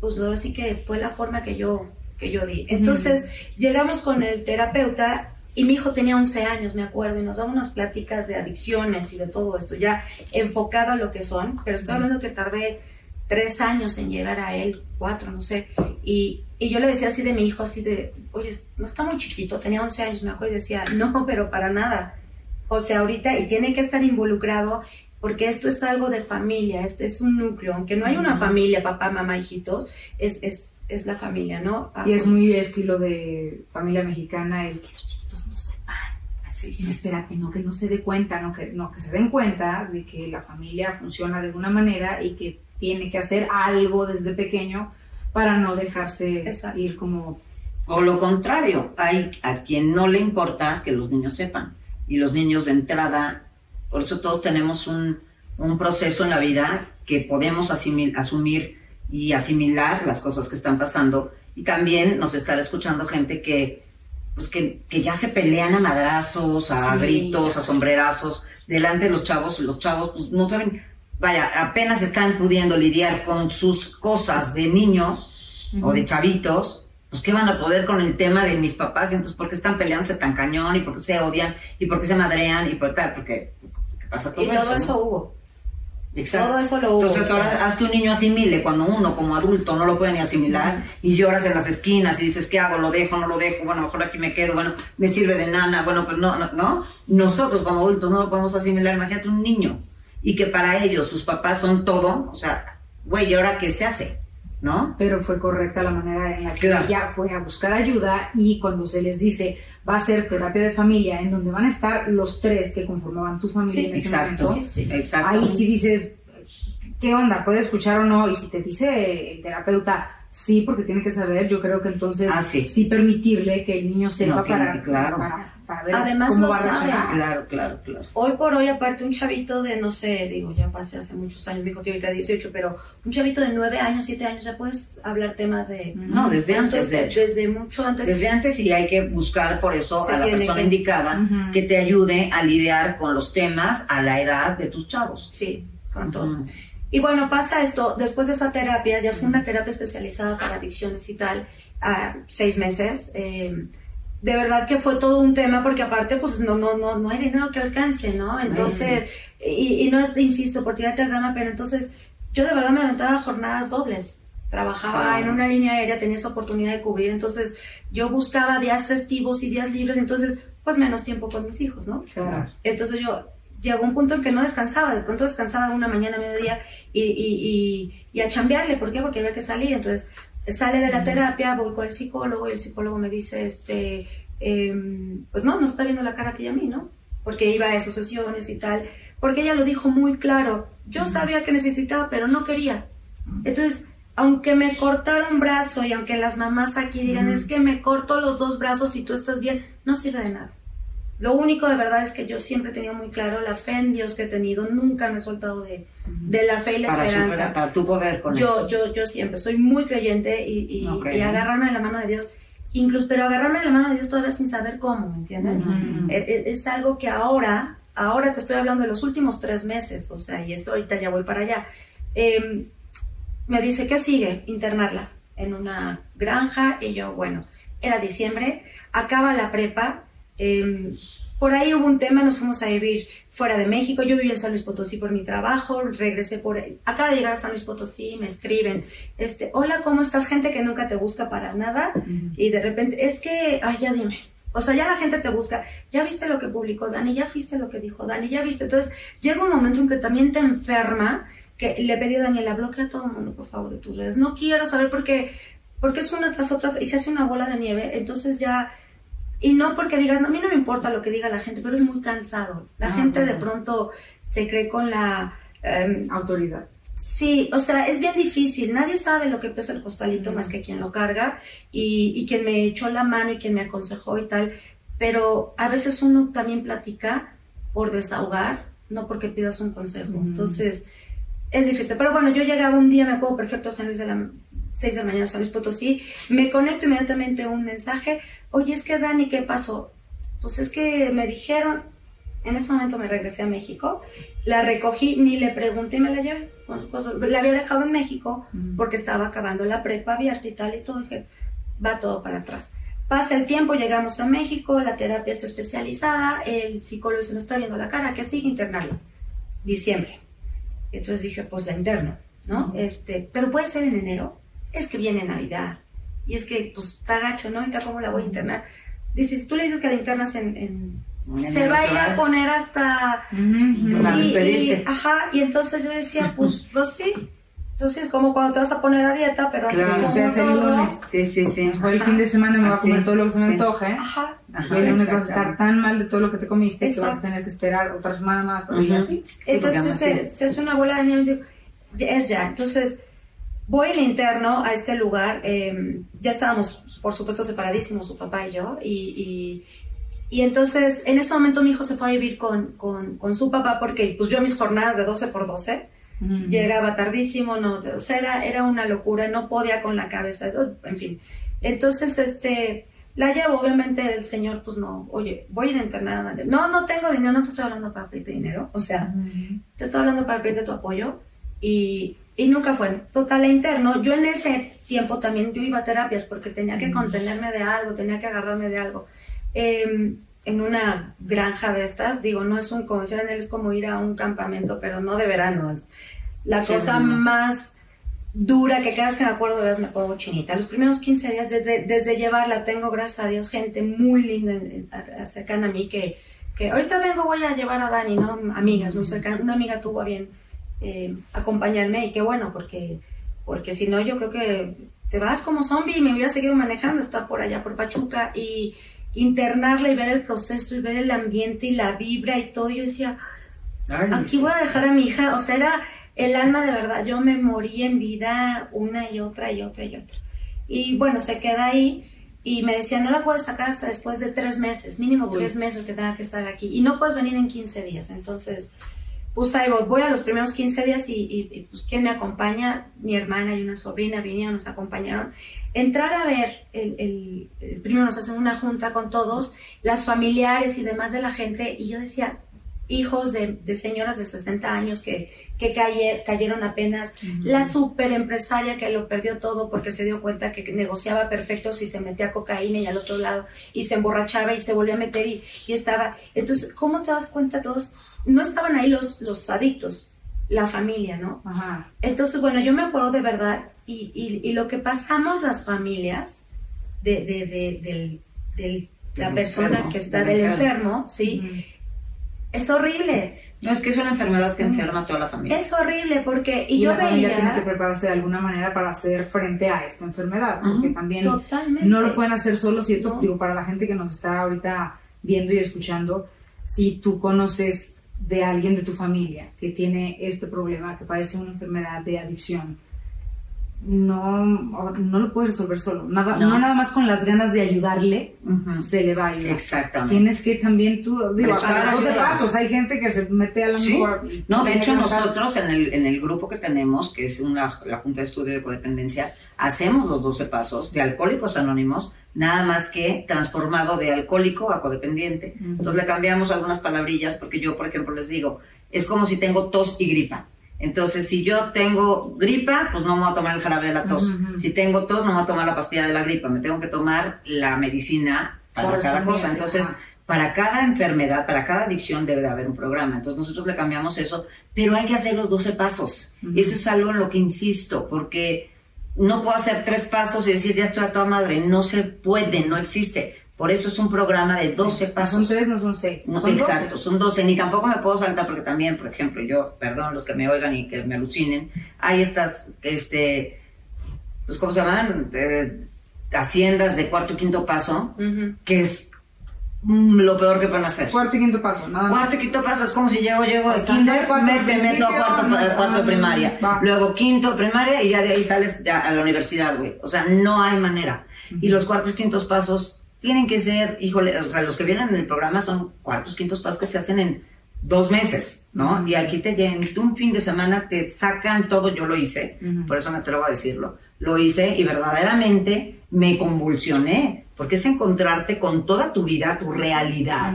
pues ahora sí que fue la forma que yo, que yo di. Entonces llegamos con el terapeuta y mi hijo tenía 11 años, me acuerdo, y nos daba unas pláticas de adicciones y de todo esto, ya enfocado a lo que son, pero estoy hablando que tardé tres años en llegar a él, cuatro, no sé. Y, y yo le decía así de mi hijo, así de, oye, no está muy chiquito, tenía 11 años, me acuerdo, y decía, no, pero para nada. O sea, ahorita, y tiene que estar involucrado, porque esto es algo de familia, esto es un núcleo, aunque no hay una familia, papá, mamá, hijitos, es, es, es la familia, ¿no? Y es muy estilo de familia mexicana el que los chiquitos no sepan. Sí, No, espérate, no que no se dé cuenta, no que, no que se den cuenta de que la familia funciona de una manera y que tiene que hacer algo desde pequeño para no dejarse Exacto. ir como... O lo contrario, hay a quien no le importa que los niños sepan. Y los niños de entrada, por eso todos tenemos un, un proceso en la vida que podemos asimil- asumir y asimilar las cosas que están pasando. Y también nos estará escuchando gente que, pues que, que ya se pelean a madrazos, a Sí. gritos, a sombrerazos, delante de los chavos. Los chavos pues, no saben, vaya, apenas están pudiendo lidiar con sus cosas de niños o de chavitos, pues qué van a poder con el tema de mis papás, y entonces por qué están peleándose tan cañón, y por qué se odian, y por qué se madrean, y por tal, porque, porque pasa todo Y todo ¿no? eso hubo. Exacto. todo eso lo hubo, Entonces ahora haz que un niño asimile cuando uno como adulto no lo puede ni asimilar y lloras en las esquinas y dices, ¿qué hago? ¿Lo dejo? ¿No lo dejo? Bueno, mejor aquí me quedo, bueno, me sirve de nana, bueno, pues no, no, no. Nosotros como adultos no lo podemos asimilar, imagínate un niño y que para ellos sus papás son todo, o sea, güey, ¿y ahora qué se hace? ¿No? Pero fue correcta la manera en la que Claro. ella fue a buscar ayuda y cuando se les dice va a ser terapia de familia en donde van a estar los tres que conformaban tu familia Sí, en ese Exacto, momento, Sí, sí. exacto. ahí sí dices, ¿qué onda? ¿Puede escuchar o no? Y si te dice el terapeuta, sí, porque tiene que saber, yo creo que entonces Ah, sí. permitirle que el niño sepa No, para, que- claro. para, para ver Además cómo lo va a sabe. reaccionar. Claro, claro, claro. Hoy por hoy, aparte, un chavito de, no sé, digo, ya pasé hace muchos años, mi hijo tiene ahorita 18, pero un chavito de 9 años, 7 años, ya puedes hablar temas de... No, desde antes, de hecho. Desde mucho antes. Desde antes y hay que buscar por eso a la persona que- indicada que te ayude a lidiar con los temas a la edad de tus chavos. Sí, con todo. Y bueno, pasa esto, después de esa terapia, ya fue una terapia especializada para adicciones y tal, a seis meses. eh, de verdad que fue todo un tema porque aparte pues no no no no hay dinero que alcance no entonces y, y no es insisto por tirarte al drama pero entonces yo de verdad me aventaba jornadas dobles trabajaba Ah. en una línea aérea tenía esa oportunidad de cubrir entonces yo buscaba días festivos y días libres entonces pues menos tiempo con mis hijos no Claro. entonces yo llegó un punto en que no descansaba, de pronto descansaba una mañana, mediodía y, y, y, y a chambearle, ¿por qué? Porque había que salir, entonces sale de la terapia, voy con el psicólogo y el psicólogo me dice, este, em, pues no, nos está viendo la cara a ti y a mí, ¿no? Porque iba a esas sesiones y tal, porque ella lo dijo muy claro, yo sabía que necesitaba, pero no quería. Entonces, aunque me cortara un brazo y aunque las mamás aquí digan, es que me corto los dos brazos y tú estás bien, no sirve de nada. Lo único de verdad es que yo siempre he tenido muy claro la fe en Dios que he tenido, nunca me he soltado de, de la fe y la Para, esperanza. superar, para tu poder con Yo, eso. yo, yo siempre soy muy creyente y, y, Ok. y agarrarme de la mano de Dios, incluso, pero agarrarme de la mano de Dios todavía sin saber cómo, ¿me entiendes? Ujú. Es, es- es algo que ahora, ahora te estoy hablando de los últimos tres meses, o sea, y esto ahorita ya voy para allá. Eh, me dice, ¿qué sigue? Internarla en una granja y yo, bueno, era diciembre, acaba la prepa, eh, por ahí hubo un tema, nos fuimos a vivir fuera de México, yo vivía en San Luis Potosí por mi trabajo, regresé por, acaba de llegar a San Luis Potosí, me escriben, este, hola, ¿cómo estás? Gente que nunca te busca para nada y de repente, es que, ay, ya dime, o sea, ya la gente te busca, ya viste lo que publicó Dani, ya viste lo que dijo Dani, ya viste, entonces llega un momento en que también te enferma, que le pedí a Daniela, bloquea a todo el mundo, por favor, de tus redes, no quiero saber por qué, porque es una tras otra y se hace una bola de nieve, entonces ya... Y no porque digas, no, a mí no me importa lo que diga la gente, pero es muy cansado. La Ah, gente de pronto se cree con la... em, Autoridad. Sí, o sea, es bien difícil. Nadie sabe lo que pesa el costalito más que quien lo carga y, y quien me echó la mano y quien me aconsejó y tal. Pero a veces uno también platica por desahogar, no porque pidas un consejo. Entonces, es difícil. Pero bueno, yo llegaba un día, me acuerdo perfecto, a San Luis de la 6 de la mañana, San Luis Potosí, me conecto inmediatamente un mensaje. Oye, es que Dani, ¿qué pasó? Pues es que me dijeron, en ese momento me regresé a México, la recogí, ni le pregunté y me la llevé con. La había dejado en México porque estaba acabando la prepa abierta y tal y todo. Dije, va todo para atrás. Pasa el tiempo, llegamos a México, la terapia está especializada, el psicólogo se nos está viendo la cara, que sigue internarla. Diciembre. Entonces dije, pues la interno. ¿no? Este, pero puede ser en enero, es que viene Navidad, y es que, pues, está gacho, ¿no? Ahorita, ¿cómo la voy a internar? Dices, si tú le dices que la internas en... en se va a ir a poner hasta... Para y, despedirse. y- ajá, y entonces yo decía, pues, pues sí. Entonces es como cuando te vas a poner a dieta, pero antes Claro. como Esperas el todo. lunes. Sí, sí, sí. O el fin de semana me va a comer todo lo que se me sí. antoje. Ajá. Ajá, Y el lunes vas a estar tan mal de todo lo que te comiste que vas a Exacto. tener que esperar otra semana más para ir Ujú. así. Sí, Entonces además se, sí. se hace una bola de nieve y digo, es ya. Entonces voy en interno a este lugar. eh, ya estábamos, por supuesto, separadísimos, su papá y yo. Y, y, y entonces en ese momento mi hijo se fue a vivir con, con, con su papá porque pues yo mis jornadas de 12 por 12 Ujú. llegaba tardísimo, no, o sea, era, era una locura, no podía con la cabeza, en fin. Entonces, este, la llevo, obviamente el señor, pues no, oye, voy a ir a internar, no, no tengo dinero, no te estoy hablando para pedirte dinero, o sea, te estoy hablando para pedirte tu apoyo, y, y nunca fue. Total, a interno, yo en ese tiempo también, yo iba a terapias porque tenía que contenerme de algo, tenía que agarrarme de algo. Eh, en una granja de estas, digo, no es un, él, es como ir a un campamento, pero no de verano, es la Sí, cosa no. más dura que cada vez que me acuerdo de veras me pongo chinita. Los primeros 15 días, desde, desde llevarla, tengo, gracias a Dios, gente muy linda cercana a mí que, que ahorita vengo, voy a llevar a Dani, ¿no? Amigas muy cercanas. Una amiga tuvo a bien eh, acompañarme y qué bueno, porque, porque si no, yo creo que te vas como zombie y me hubiera seguido manejando, estar por allá, por Pachuca y internarla y ver el proceso y ver el ambiente y la vibra y todo. Yo decía, Ay, Aquí voy a dejar a mi hija, o sea, era el alma de verdad. Yo me morí en vida una y otra y otra y otra. Y bueno, se queda ahí y me decía, no la puedes sacar hasta después de tres meses, mínimo Uy. tres meses que tenga que estar aquí. Y no puedes venir en 15 días. Entonces, pues ahí voy, a los primeros 15 días y, pues ¿quién me acompaña? Mi hermana y una sobrina vinieron, nos acompañaron. Entrar a ver, el, el- primero nos hacen una junta con todos, las familiares y demás de la gente, y yo decía, hijos de, de señoras de 60 años que, que caye- cayeron apenas, la super empresaria que lo perdió todo porque se dio cuenta que negociaba perfecto si se metía cocaína y al otro lado y se emborrachaba y se volvía a meter y, y estaba. Entonces, ¿cómo te das cuenta todos? No estaban ahí los, los adictos, la familia, ¿no? Ajá. Entonces, bueno, yo me acuerdo de verdad y, y- y lo que pasamos las familias de, de, de- del- del- la persona enfermo, que está del enfermo. enfermo, ¿sí? Es horrible, No, es que es una enfermedad que enferma a toda la familia. es horrible porque, y, Y, yo la familia tiene que veía, prepararse de alguna manera para hacer frente a esta enfermedad, porque también totalmente. no lo pueden hacer solos y esto No. digo para la gente que nos está ahorita viendo y escuchando si tú conoces de alguien de tu familia que tiene este problema que padece una enfermedad de adicción no no lo puedes resolver solo nada no, No. nada más con las ganas de ayudarle se le va a ayudar Exactamente. tienes que también tú digo a 12 ayuda. pasos hay gente que se mete a la Sí. No, de hecho nosotros en el, en el grupo que tenemos, que es una, la Junta de Estudio de Codependencia, hacemos los 12 pasos de Alcohólicos Anónimos, nada más que transformado de alcohólico a codependiente. Entonces le cambiamos algunas palabrillas porque yo, por ejemplo, les digo, es como si tengo tos y gripa. Entonces, si yo tengo gripa, pues no me voy a tomar el jarabe de la tos. Si tengo tos, no me voy a tomar la pastilla de la gripa. Me tengo que tomar la medicina para cada cosa. Entonces, para cada enfermedad, para cada adicción debe de haber un programa. Entonces nosotros le cambiamos eso, pero hay que hacer los 12 pasos. Ujú. Eso es algo en lo que insisto, porque no puedo hacer tres pasos y decir ya estoy a toda madre. No se puede, no existe. Por eso es un programa de 12 son pasos. tres no son seis No, son exacto, son 12. Ni tampoco me puedo saltar porque también, por ejemplo, yo, perdón los que me oigan y que me alucinen, hay estas, este, pues, ¿cómo se llaman? Eh, haciendas de cuarto y quinto paso, que es mm, lo peor que pueden hacer. cuarto y quinto paso nada más Cuarto y quinto paso es como si llego, llego de kinder, me, te meto a cuarto, no, cuarto de primaria, va. luego quinto de primaria y ya de ahí sales ya a la universidad, güey. O sea, no hay manera. Y los cuartos y quintos pasos tienen que ser, híjole, o sea, los que vienen en el programa son cuartos, quintos pasos que se hacen en dos meses, ¿no? Y aquí te en un fin de semana te sacan todo, yo lo hice, Ujú. por eso me atrevo a decirlo, lo hice y verdaderamente me convulsioné, porque es encontrarte con toda tu vida, tu realidad,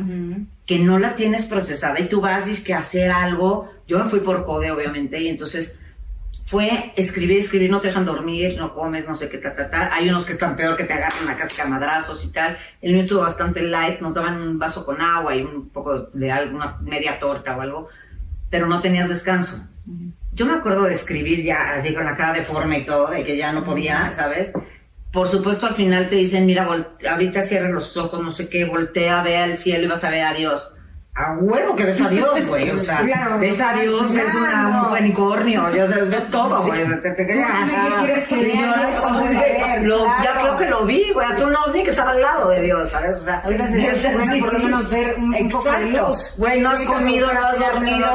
que no la tienes procesada y tú vas y que hacer algo. Yo me fui por code, obviamente, y entonces fue escribir, escribir, no te dejan dormir, no comes, no sé qué, ta, ta, ta. Hay unos que están peor que te agarran a casca madrazos y tal. El mío estuvo bastante light, nos daban un vaso con agua y un poco de algo, una media torta o algo, pero no tenías descanso. yo me acuerdo de escribir ya así con la cara deforme y todo, de que ya no podía, ¿sabes? Por supuesto, al final te dicen, mira, ahorita cierra los ojos, no sé qué, voltea, ve al cielo y vas a ver a Dios a huevo que ves a Dios, güey. O sea, ves a Dios, ves una, un unicornio, ya sabes, ves todo, güey. Te, te, ¿Qué quieres que? Lo, Ya creo que lo vi, güey. Tú no vi que estaba al lado de Dios, ¿sabes? O sea, ahorita sería bueno por lo menos ver un, Exacto. Güey, no has comido, no has dormido.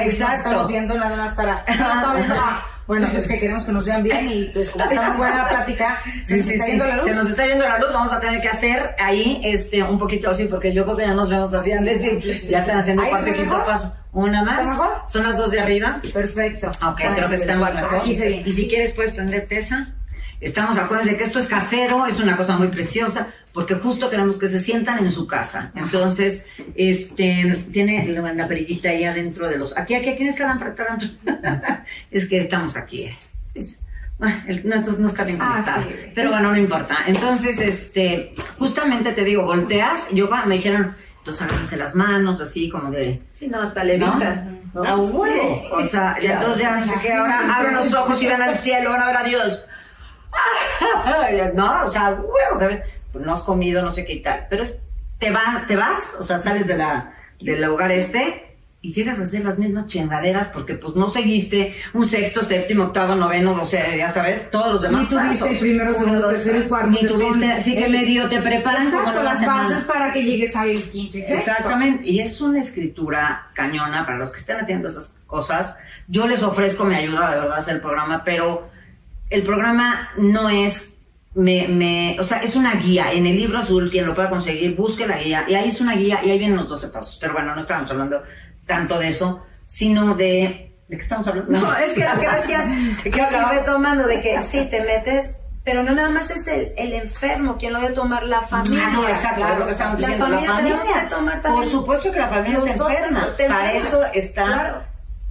Exacto. Estamos viendo nada más para... Bueno, pues que queremos que nos vean bien y pues como está muy buena la plática, se nos está yendo la luz. Se nos está yendo la luz, vamos a tener que hacer ahí este un poquito así, porque yo creo que ya nos vemos así antes y ya están haciendo el cuarto y quinto paso. Una más. ¿Está mejor? Son las dos de arriba. Perfecto. Ok, creo que estamos mejor. Aquí y si quieres puedes prender tesa. Estamos, acuérdense que esto es casero, es una cosa muy preciosa, porque justo queremos que se sientan en su casa. Entonces, este, tiene la perillita ahí adentro de los... Aquí, aquí, aquí es la Es que estamos aquí. Eh. Es, bueno, no, entonces no está bien ah, Pero bueno, no importa. Entonces, este, justamente te digo, volteas, yo me dijeron, entonces agárrense las manos, así como de... Sí, no, hasta levitas. ¿no? Ah, O sea, entonces ya no sé qué, ahora abren los ojos y ven al cielo, van a ver a Dios. no, o sea, huevo, pues no has comido, no sé qué y tal. Pero te, va, te vas, o sea, sales de la, del lugar este y llegas a hacer las mismas chingaderas porque pues no seguiste un sexto, séptimo, octavo, noveno, doce, ya sabes, todos los demás. Ni tuviste el primero, segundo, tercero y cuarto. Ni tuviste, sí que medio te preparan Exacto, las bases para que llegues al quinto y sexto. Exactamente, y es una escritura cañona para los que estén haciendo esas cosas. Yo les ofrezco mi ayuda de verdad a hacer el programa, pero el programa no es me, me, o sea, es una guía. En el libro azul, quien lo pueda conseguir, busque la guía. Y ahí es una guía y ahí vienen los 12 pasos. Pero bueno, no estamos hablando tanto de eso, sino de... ¿De qué estamos hablando? No, es que lo que decías, que retomando de que sí, te metes, pero no nada más es el, el enfermo quien lo debe tomar, la familia. Ah, no, exacto, lo que estamos diciendo. La familia, la que tomar también. Por supuesto que la familia se enferma. Para eso está... Claro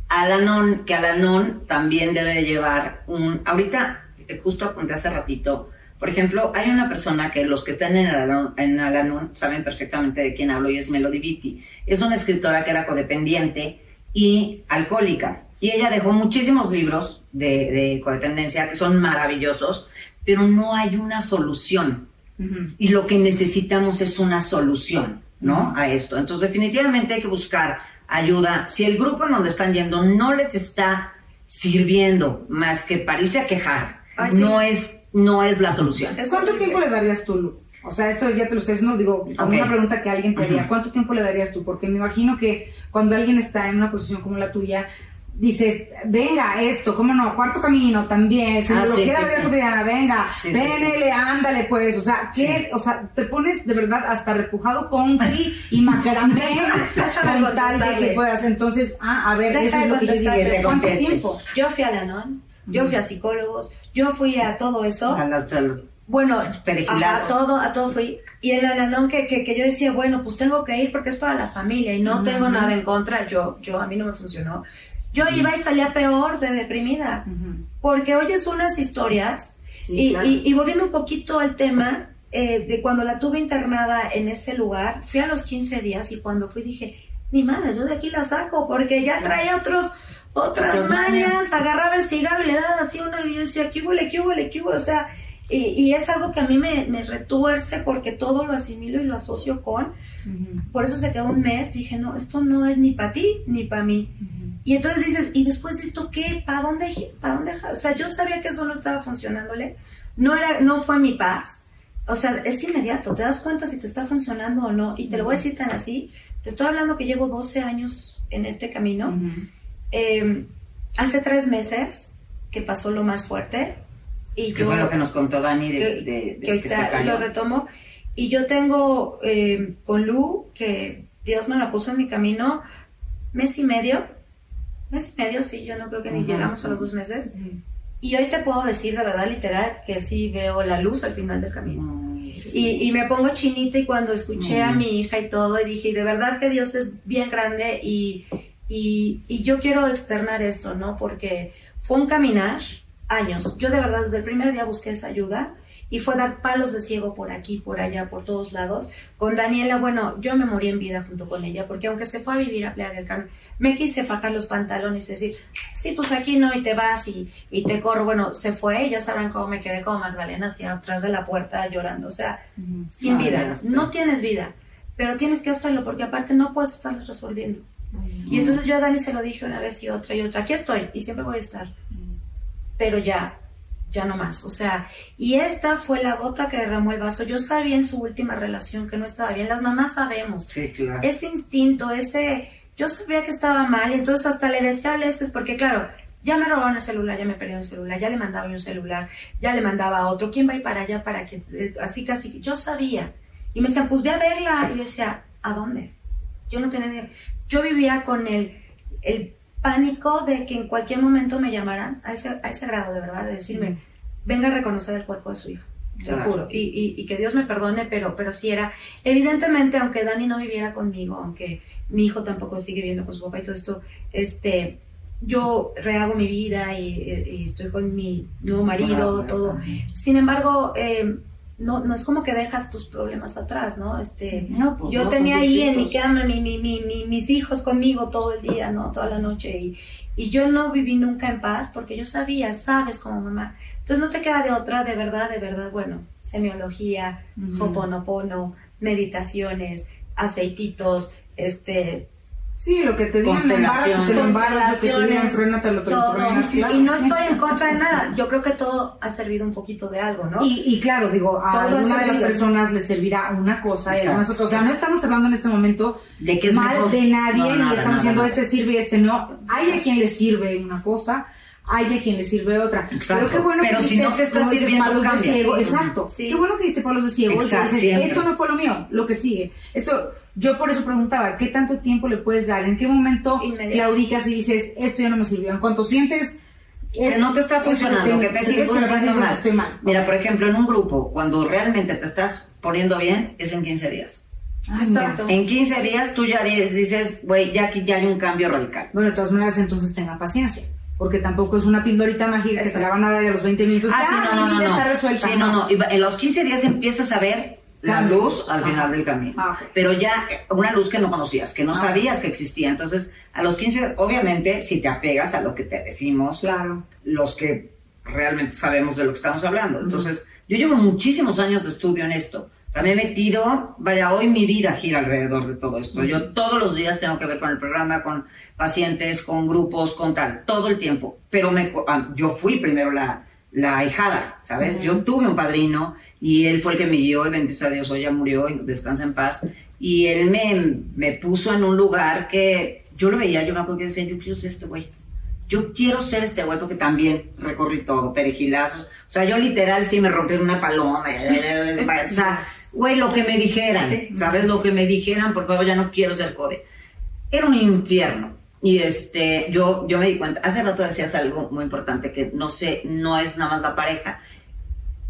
Alanon, que Alanon también debe de llevar un... Ahorita, justo apunté hace ratito, por ejemplo, hay una persona que los que están en Alanon, en saben perfectamente de quién hablo y es Melody Beatty. Es una escritora que era codependiente y alcohólica. Y ella dejó muchísimos libros de, de codependencia que son maravillosos, pero no hay una solución. Y lo que necesitamos es una solución, ¿no? A esto. Entonces, definitivamente hay que buscar ayuda. Si el grupo en donde están yendo no les está sirviendo más que parece a quejar, no, es, no es la solución. ¿Cuánto tiempo le darías tú, Lu? O sea, esto ya te lo sé, no digo, una pregunta que alguien te haría. ¿Cuánto tiempo le darías tú? Porque me imagino que cuando alguien está en una posición como la tuya, dices, venga, esto, cómo no, cuarto camino también, si ah, lo quiera ver cotidiana, venga, vénele, ándale, pues, o sea, ¿qué? o sea, te pones de verdad hasta repujado con y macramé con tal de que puedas, entonces, ah, a ver, eso es lo que yo dije, ¿cuánto tiempo? Yo fui a la NON, yo fui a psicólogos, yo fui a todo eso. bueno, a, todo, a todo fui. Y el ananón que, que, que, yo decía, bueno, pues tengo que ir porque es para la familia y no tengo nada en contra. Yo, yo, a mí no me funcionó. Yo iba y salía peor de deprimida, porque oyes unas historias y, y, volviendo un poquito al tema eh, de cuando la tuve internada en ese lugar, fui a los 15 días y cuando fui dije, ni mala, yo de aquí la saco, porque ya traía otros, otras mañas, agarraba el cigarro y le daba así uno y yo decía, ¿qué huele, qué huele, qué huele? O sea, y, y, es algo que a mí me, me retuerce porque todo lo asimilo y lo asocio con. Por eso se quedó un mes, dije, no, esto no es ni para ti ni para mí. Y entonces dices, ¿y después de esto qué? ¿Para dónde? ¿Para dónde? O sea, yo sabía que eso no estaba funcionándole. No, era, no fue mi paz. O sea, es inmediato. Te das cuenta si te está funcionando o no. Y te lo voy a decir tan así. Te estoy hablando que llevo 12 años en este camino. Em, hace tres meses que pasó lo más fuerte. Y ¿Qué fue lo que nos contó Dani de, que, se lo retomo. Y yo tengo em, con Lu, que Dios me la puso en mi camino, mes y medio mes y medio, sí, yo no creo que ni llegamos a los dos meses. Y hoy te puedo decir de verdad literal que sí veo la luz al final del camino. y, y, me pongo chinita y cuando escuché a mi hija y todo, y dije, de verdad que Dios es bien grande y, y, y yo quiero externar esto, ¿no? Porque fue un caminar años. Yo de verdad desde el primer día busqué esa ayuda y fue dar palos de ciego por aquí, por allá, por todos lados. Con Daniela, bueno, yo me morí en vida junto con ella, porque aunque se fue a vivir a Playa del Carmen, me quise fajar los pantalones y decir, sí, pues aquí no, y te vas y, y te corro. Bueno, se fue, ya sabrán cómo me quedé como Magdalena, hacia atrás de la puerta llorando, o sea, sin vida. No tienes vida, pero tienes que hacerlo porque aparte no puedes estarlo resolviendo. Y entonces yo a Dani se lo dije una vez y otra y otra, aquí estoy y siempre voy a estar, pero ya, ya no más. O sea, y esta fue la gota que derramó el vaso. Yo sabía en su última relación que no estaba bien, las mamás sabemos. Sí, claro. Ese instinto, ese, yo sabía que estaba mal y entonces hasta le decía a veces, porque claro, ya me robaron el celular, ya me perdieron el celular, ya le mandaba un celular, ya le mandaba a otro, ¿quién va a ir para allá para que, eh, así casi, yo sabía. Y me decían, pues ve a verla. Y yo decía, ¿a dónde? Yo no tenía idea. Yo vivía con el, el pánico de que en cualquier momento me llamaran, a ese, a ese grado de verdad, de decirme, venga a reconocer el cuerpo de su hijo. Te lo Claro. juro. Y, y, y que Dios me perdone, pero, pero sí era. Evidentemente, aunque Dani no viviera conmigo, aunque mi hijo tampoco sigue viviendo con su papá y todo esto, este, yo rehago mi vida y, y estoy con mi nuevo marido, todo. Sin embargo, eh, no, no es como que dejas tus problemas atrás, ¿no? Este, No, pues, yo no, tenía ahí en mi cama mi, mi, mi, mi- mis hijos conmigo todo el día, ¿no? Toda la noche. Y, y yo no viví nunca en paz porque yo sabía, sabes como mamá. Entonces no te queda de otra, de verdad, de verdad, bueno, semiología, Ujú. hoponopono, meditaciones, aceititos, este, Sí, lo que te digan, te lo lo claro. Y no estoy en contra de nada. Yo creo que todo ha servido un poquito de algo, ¿no? Y, y claro, digo, a Todo alguna de las personas le servirá una cosa y a otras. O sea, no estamos hablando en este momento De que es mal mejor. de nadie, No, ni estamos nada, diciendo nada. este sirve y este no. Hay a quien le sirve una cosa, hay a quien le sirve otra. Exacto. Pero qué bueno Pero que si diste, no te está como dices, sirviendo, palos de ciego. Exacto. Sí. Qué bueno que diste palos de ciego. Exacto, esto no fue lo mío, lo que sigue. Eso, yo por eso preguntaba, ¿qué tanto tiempo le puedes dar? ¿En qué momento claudicas y dices, esto ya no me sirvió? En cuanto sientes... que no te está funcionando, que te se sigue vuelve, sintiendo dices, mal. Estoy mal. Mira, por ejemplo, en un grupo, cuando realmente te estás poniendo bien, es en 15 días. Exacto. En 15 días tú ya dices, güey, ya aquí ya hay un cambio radical. Bueno, de todas maneras, entonces tengan paciencia. Porque tampoco es una pildorita mágica que te la van a dar a los 20 minutos. Ah, sí, ¡Ah, no, no, no, está resuelta! Sí, no, no. En los 15 días empiezas a ver la Cambios. luz al final Ajá. del camino. Ah. Pero ya una luz que no conocías, que no Ah. sabías que existía. Entonces, a los 15, obviamente, si te apegas a lo que te decimos, Claro. los que realmente sabemos de lo que estamos hablando. Entonces, yo llevo muchísimos años de estudio en esto. O sea, me he metido, vaya, hoy mi vida gira alrededor de todo esto. Yo todos los días tengo que ver con el programa, con pacientes, con grupos, con tal, todo el tiempo. Pero me, yo fui primero la, la hijada, ¿sabes? Yo tuve un padrino y él fue el que me guió y bendito sea Dios, hoy ya murió y descansa en paz. Y él me, me puso en un lugar que yo lo veía, yo me acuerdo que decía, yo quiero ser este güey yo quiero ser este güey porque también recorrí todo, perejilazos. O sea, yo literal sí me rompí una paloma. O sea, güey, lo que me dijeran, Sí. ¿sabes? Lo que me dijeran, por favor, ya no quiero ser code. Era un infierno. Y este, yo, yo me di cuenta, hace rato decías algo muy importante, que no sé, no es nada más la pareja,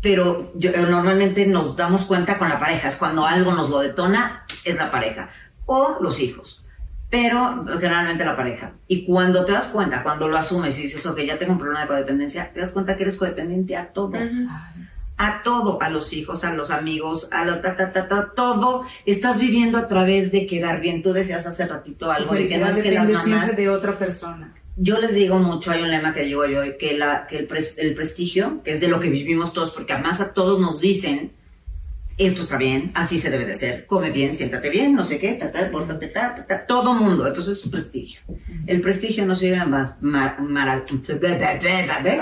pero yo, eh, normalmente nos damos cuenta con la pareja, es cuando algo nos lo detona, es la pareja, o los hijos, pero generalmente la pareja. Y cuando te das cuenta, cuando lo asumes y dices, ok, ya tengo un problema de codependencia, te das cuenta que eres codependiente a todo, a todo, a los hijos, a los amigos, a lo ta, ta, ta, ta, todo. Estás viviendo a través de quedar bien. Tú decías hace ratito algo de que no es que las mamás siempre de otra persona. yo les digo mucho, hay un lema que digo yo, que, la, que el, pres- el prestigio, que es de lo que vivimos todos, porque además a todos nos dicen, esto está bien, así se debe de ser, come bien, siéntate bien, no sé qué, ta, ta, pórtate, ta, ta, ta, todo mundo, entonces es prestigio. El prestigio no sirve más, ma- mara- ¿ves?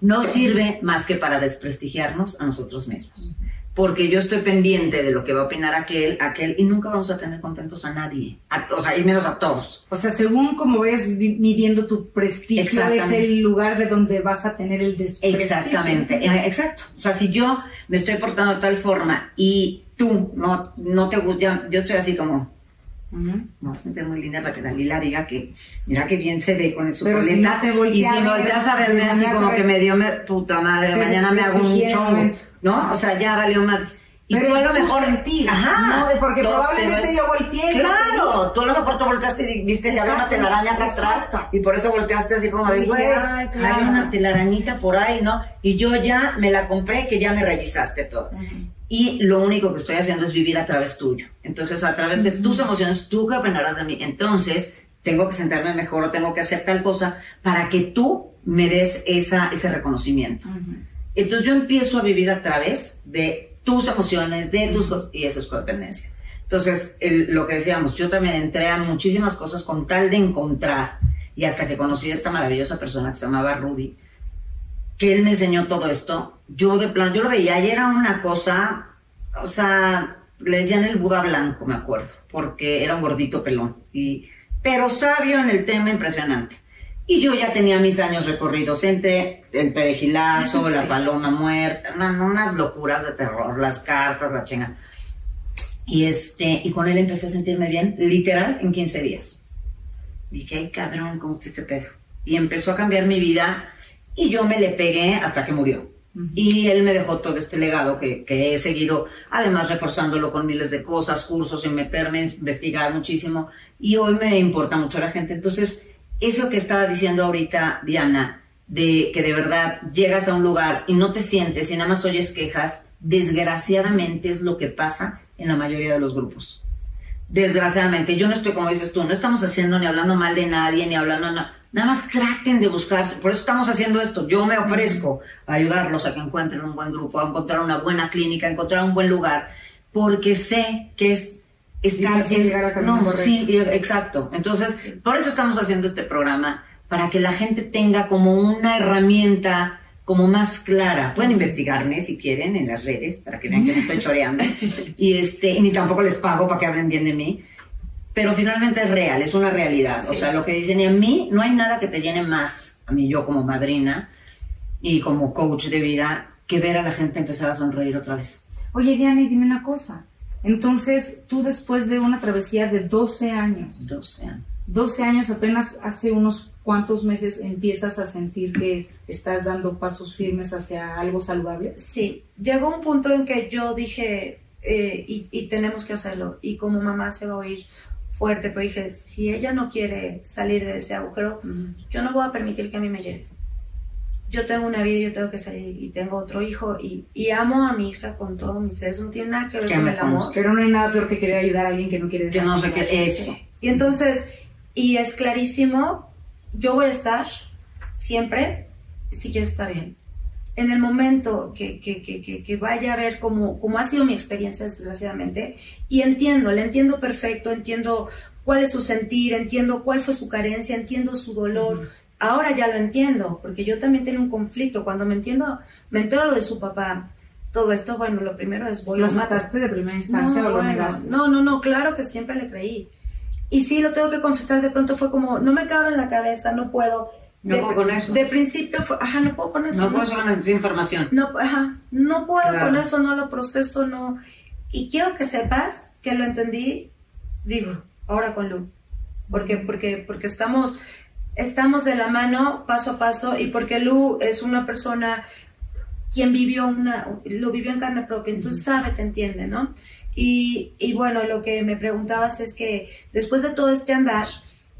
No sirve más que para desprestigiarnos a nosotros mismos. Porque yo estoy pendiente de lo que va a opinar aquel, aquel, y nunca vamos a tener contentos a nadie, a- o sea, y menos a todos. O sea, según como vi- midiendo tu prestigio, es el lugar de donde vas a tener el desprestigio. Exactamente, exacto. O sea, si yo me estoy portando de tal forma y tú no, no te gusta, yo estoy así como, Ujú. me voy a sentir muy linda para que Dalila diga que, mira qué bien se ve con el si suculenta. no y si volteas a verme así como que me dio, me- puta madre, mañana me hago un chongo. ¿no? O sea, ya valió más. Y Pero tú a lo mejor. sentir, Ajá. ¿no? Porque Todo, probablemente es- yo volteé no Claro, tú a lo mejor te volteaste y viste ya había una telaraña acá atrás y por eso volteaste así como de, Dije, güey, claro. hay una telarañita por ahí, ¿no? Y yo ya me la compré que ya me revisaste todo. Y lo único que estoy haciendo es vivir a través tuyo. Entonces, a través de tus emociones, tú opinarás de mí. Entonces, tengo que sentarme mejor o tengo que hacer tal cosa para que tú me des esa, ese reconocimiento. Entonces yo empiezo a vivir a través de tus emociones, de tus cosas, y eso es codependencia. Entonces, lo que decíamos, yo también entré a muchísimas cosas con tal de encontrar, y hasta que conocí a esta maravillosa persona que se llamaba Rudy, que él me enseñó todo esto, yo de plan, yo lo veía y era una cosa, o sea, le decían el Buda blanco, me acuerdo, porque era un gordito pelón, y, pero sabio en el tema, impresionante. Y yo ya tenía mis años recorridos entre el perejilazo, la paloma muerta, unas locuras de terror, las cartas, la chinga. Y, este, y con él empecé a sentirme bien, literal, en 15 días. Dije, ay, cabrón, ¿cómo está este pedo? Y empezó a cambiar mi vida y yo me le pegué hasta que murió. Y él me dejó todo este legado que, que, he seguido, además reforzándolo con miles de cosas, cursos, en meterme, investigar muchísimo. Y hoy me importa mucho la gente. Entonces, eso que estaba diciendo ahorita Diana, de que de verdad llegas a un lugar y no te sientes y nada más oyes quejas, desgraciadamente es lo que pasa en la mayoría de los grupos. Desgraciadamente, yo no estoy como dices tú, no estamos haciendo ni hablando mal de nadie, ni hablando nada. Nada más traten de buscarse, por eso estamos haciendo esto. Yo me ofrezco a ayudarlos a que encuentren un buen grupo, a encontrar una buena clínica, a encontrar un buen lugar, porque sé que es estar sin llegar a no, sí, exacto. Entonces, por eso estamos haciendo este programa para que la gente tenga como una herramienta como más clara. Pueden investigarme si quieren en las redes para que vean que no estoy choreando. y este, ni tampoco les pago para que hablen bien de mí. Pero finalmente es real, es una realidad. O sea, lo que dicen, y a mí no hay nada que te llene más, a mí yo como madrina y como coach de vida, que ver a la gente empezar a sonreír otra vez. Oye, Diana, dime una cosa. Entonces, tú después de una travesía de 12 años. 12 años. 12 años, apenas hace unos cuantos meses empiezas a sentir que estás dando pasos firmes hacia algo saludable? Sí, llegó un punto en que yo dije, eh, y, tenemos que hacerlo, y como mamá se va a oír fuerte, pero dije, si ella no quiere salir de ese agujero, yo no voy a permitir que a mí me lleve. Yo tengo una vida, yo tengo que salir y tengo otro hijo y, amo a mi hija con todo mi ser, eso no tiene nada que ver con el amor. Pero no hay nada peor que querer ayudar a alguien que no quiere Que no sé qué eso. Y entonces, y es clarísimo yo voy a estar siempre si yo estar bien. En el momento que, que, que, que vaya a ver cómo, cómo, ha sido mi experiencia, desgraciadamente, y entiendo, le entiendo perfecto, entiendo cuál es su sentir, entiendo cuál fue su carencia, entiendo su dolor. Ahora ya lo entiendo, porque yo también tengo un conflicto. Cuando me entiendo, me entero de su papá, todo esto, bueno, lo primero es voy ¿Lo mataste de primera instancia o lo negaste? No, no, no, claro que siempre le creí. Y sí, lo tengo que confesar, de pronto fue como, no me cabe en la cabeza, no puedo. No de, puedo con eso. De principio fue, ajá, no puedo con eso. No, puedo con esa información. No, ajá, no puedo con eso, no lo proceso, no. Y quiero que sepas que lo entendí, digo, ahora con Lu. Porque, porque, porque estamos, estamos de la mano paso a paso y porque Lu es una persona quien vivió una, lo vivió en carne propia, entonces sabe, te entiende, ¿no? Y, y, bueno, lo que me preguntabas es que después de todo este andar,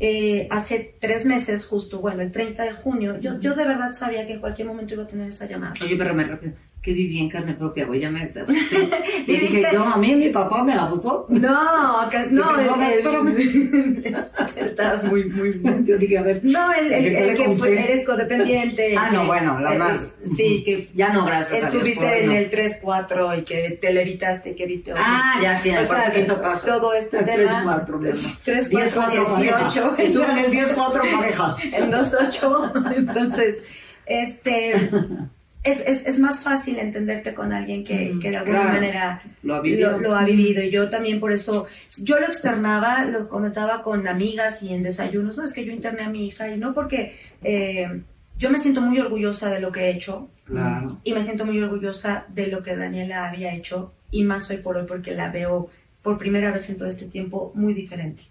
eh, hace tres meses justo, bueno, el 30 de junio, yo, yo de verdad sabía que en cualquier momento iba a tener esa llamada. Oye, pero me rápido que viví en carne propia, güey, ya me Y dije, yo, a mí mi papá me la puso. No, no, el, estabas muy, muy, yo dije, a ver. No, el, el, que fue, eres codependiente. Ah, no, bueno, la más. Sí, que ya no, gracias Estuviste en el 3-4 y que te levitaste, que viste. Ah, ya sí, en el quinto paso. Todo este tema. 3-4, 3-4, 18. Estuve en el 10-4 pareja. En 2-8, entonces, este es, es, es, más fácil entenderte con alguien que, que de alguna manera lo ha, vivido. Lo, ha, vivido. Y yo también por eso, yo lo externaba, lo comentaba con amigas y en desayunos, no es que yo interné a mi hija y no porque eh, yo me siento muy orgullosa de lo que he hecho y me siento muy orgullosa de lo que Daniela había hecho y más hoy por hoy porque la veo por primera vez en todo este tiempo muy diferente.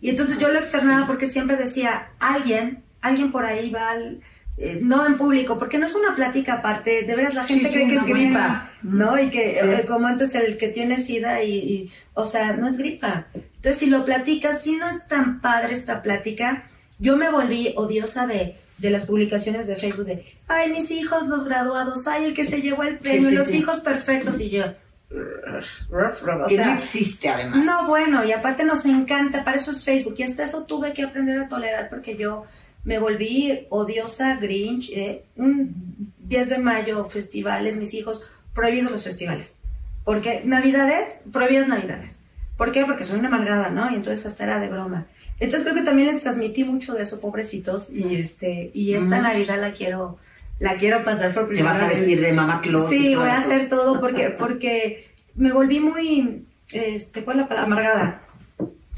Y entonces yo lo externaba porque siempre decía, alguien, alguien por ahí va al eh, no en público, porque no es una plática aparte, de veras la gente cree que es gripa, ¿no? Y que eh, como antes el que tiene sida y, o sea, no es gripa. Entonces, si lo platicas, si no es tan padre esta plática, yo me volví odiosa de, de las publicaciones de Facebook de, ay, mis hijos, los graduados, ay, el que se llevó el premio, los hijos perfectos, y yo, o que sea, no existe además. No, bueno, y aparte nos encanta, para eso es Facebook, y hasta eso tuve que aprender a tolerar porque yo me volví odiosa, grinch, ¿eh? un 10 de mayo, festivales, mis hijos, prohibiendo los festivales. Porque Navidades, prohibidas Navidades. ¿Por qué? Porque soy una amargada, ¿no? Y entonces hasta era de broma. Entonces creo que también les transmití mucho de eso, pobrecitos, y este, y esta. Navidad la quiero, la quiero pasar por Te primera vas a vez. vestir de mamá Claus. Sí, voy a hacer todo porque, porque me volví muy, este, ¿cuál es la palabra? Amargada.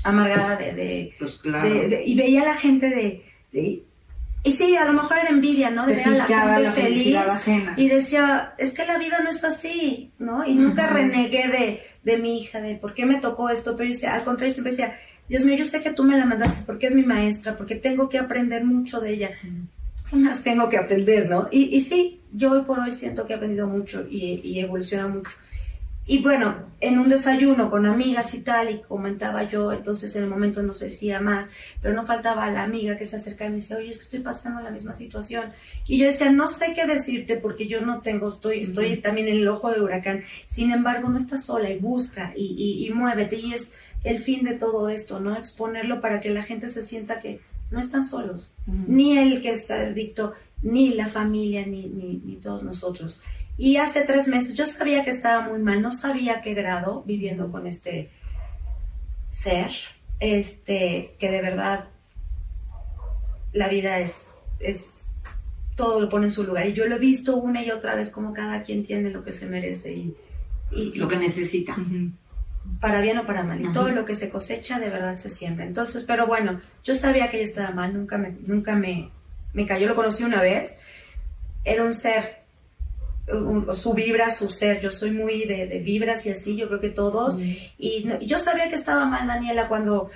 Amargada de, de, Pues claro. de- de- y veía a la gente de, y sí, a lo mejor era envidia, ¿no? De Te ver a la gente la feliz. ajena. Y decía, es que la vida no es así, ¿no? Y nunca renegué de, de mi hija, de por qué me tocó esto, pero yo decía, al contrario, siempre decía, Dios mío, yo sé que tú me la mandaste porque es mi maestra, porque tengo que aprender mucho de ella. ¿Qué más tengo que aprender, no? Y, y sí, yo hoy por hoy siento que he aprendido mucho y, y he evolucionado mucho. Y bueno, en un desayuno con amigas y tal, y comentaba yo, entonces en el momento no se decía más, pero no faltaba la amiga que se acercaba y me decía, oye, es que estoy pasando la misma situación. Y yo decía, no sé qué decirte porque yo no tengo, estoy, estoy también en el ojo del huracán. Sin embargo, no estás sola y busca y, y, y muévete. Y es el fin de todo esto, ¿no? Exponerlo para que la gente se sienta que no están solos. Ni el que es adicto, ni la familia, ni, ni, ni todos nosotros. Y hace tres meses yo sabía que estaba muy mal, no sabía qué grado viviendo con este ser, este, que de verdad la vida es, es, todo lo pone en su lugar. Y yo lo he visto una y otra vez como cada quien tiene lo que se merece y, y, Lo que necesita. Para bien o para mal. Y todo lo que se cosecha de verdad se siembra. Entonces, pero bueno, yo sabía que ella estaba mal, nunca me, nunca me, me cayó. Lo conocí una vez. Era un ser, su vibra, su ser. Yo soy muy de, de vibras y así, yo creo que todos. Y no- yo sabía que estaba mal Daniela cuando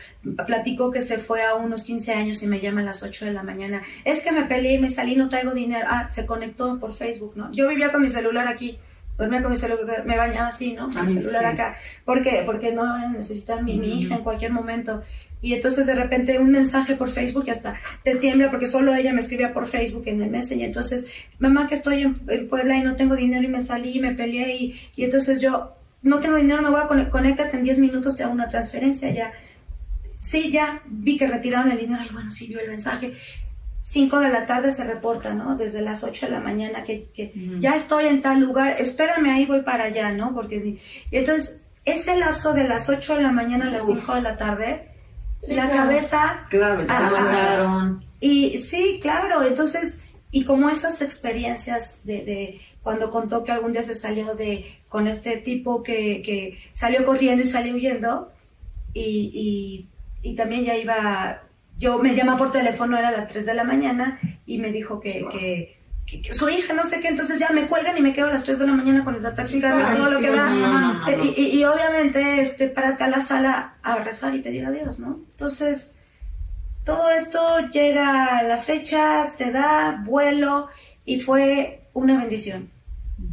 platicó que se fue a unos 15 años y me llama a las 8 de la mañana. Es que me peleé y me salí, no traigo dinero. Ah, se conectó por Facebook, ¿no? Yo vivía con mi celular aquí. Dormía con mi celular, me bañaba así, ¿no? Con mi celular sí. acá. ¿Por qué? Porque no necesitar mi, mi hija en cualquier momento. Y entonces de repente un mensaje por Facebook y hasta te tiembla porque solo ella me escribía por Facebook en el Messenger. Entonces, mamá que estoy en, en Puebla y no tengo dinero y me salí y me peleé y, y entonces yo no tengo dinero, me voy a conectar, conéctate en 10 minutos, te hago una transferencia ya. Sí, ya vi que retiraron el dinero y bueno, sí vio el mensaje. 5 de la tarde se reporta, ¿no? Desde las 8 de la mañana que, que ya estoy en tal lugar, espérame ahí, voy para allá, ¿no? Porque y entonces ese lapso de las 8 de la mañana a las 5 de la tarde, la cabeza Claro, te Ah, mandaron. y sí, claro, entonces, y como esas experiencias de, de cuando contó que algún día se salió de con este tipo que, que salió corriendo y salió huyendo, y, y, y también ya iba, yo me llama por teléfono, era a las 3 de la mañana, y me dijo que- que su hija, no sé qué, entonces ya me cuelgan y me quedo a las 3 de la mañana con el ataque cardíaco, Ay, todo lo sí, que da. no, no, no, no. Y, y- y obviamente, este, párate a la sala a rezar y pedir a Dios, ¿no? Entonces, todo esto llega a la fecha, se da, vuelo y fue una bendición.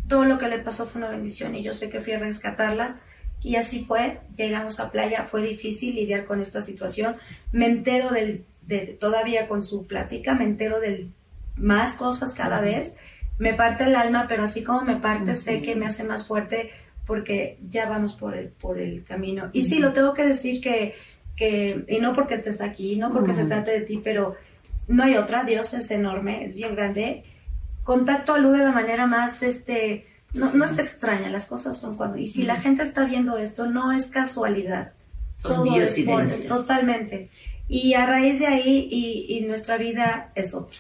Todo lo que le pasó fue una bendición y yo sé que fui a rescatarla y así fue. Llegamos a playa, fue difícil lidiar con esta situación. Me entero del, de, todavía con su plática, me entero de más cosas cada vez. Me parte el alma, pero así como me parte, sé que me hace más fuerte porque ya vamos por el, por el camino. Y sí, lo tengo que decir que, que, y no porque estés aquí, no porque se trate de ti, pero no hay otra, Dios es enorme, es bien grande. Contacto a Luz de la manera más, este, no, no es extraña, las cosas son cuando, y si la gente está viendo esto, no es casualidad. Son Todo es por, totalmente. Y a raíz de ahí, y, y nuestra vida es otra.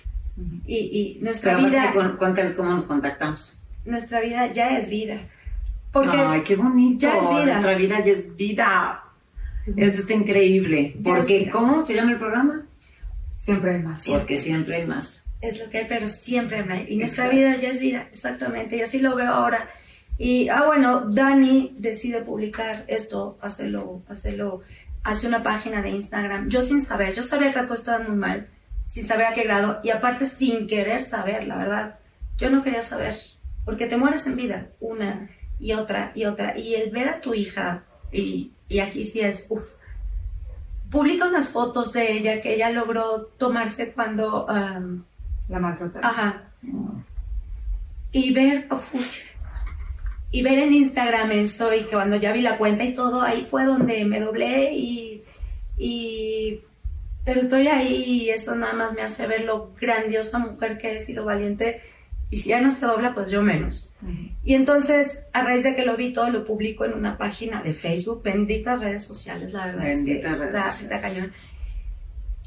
Y, y nuestra Pero vida, cu- cuéntales cómo nos contactamos. nuestra vida ya es vida. Porque Ay, qué bonito. ya es vida. Nuestra vida ya es vida. Eso está increíble. Ya Porque. ¿cómo se llama el programa? Siempre hay más. Porque siempre hay más. es lo que hay, pero siempre hay. Y nuestra Exacto. vida ya es vida, exactamente. Y así lo veo ahora. Y, ah, bueno, Dani decide publicar esto, hacerlo, hacerlo, hace una página de Instagram. Yo sin saber, yo sabía que las cosas estaban muy mal, sin saber a qué grado, y aparte sin querer saber, la verdad. Yo no quería saber, porque te mueres en vida, una y otra y otra. Y el ver a tu hija, y, y aquí sí es, uff, publica unas fotos de ella que ella logró tomarse cuando... La maltrataron. Ajá. Y ver, uf, y ver en Instagram esto y que cuando ya vi la cuenta y todo, ahí fue donde me doblé y, y pero estoy ahí y eso nada más me hace ver lo grandiosa mujer que he sido valiente y si ya no se dobla, pues yo menos. Y entonces, a raíz de que lo vi todo, lo publico en una página de Facebook, benditas redes sociales, la verdad Benditas es que redes está, cañón.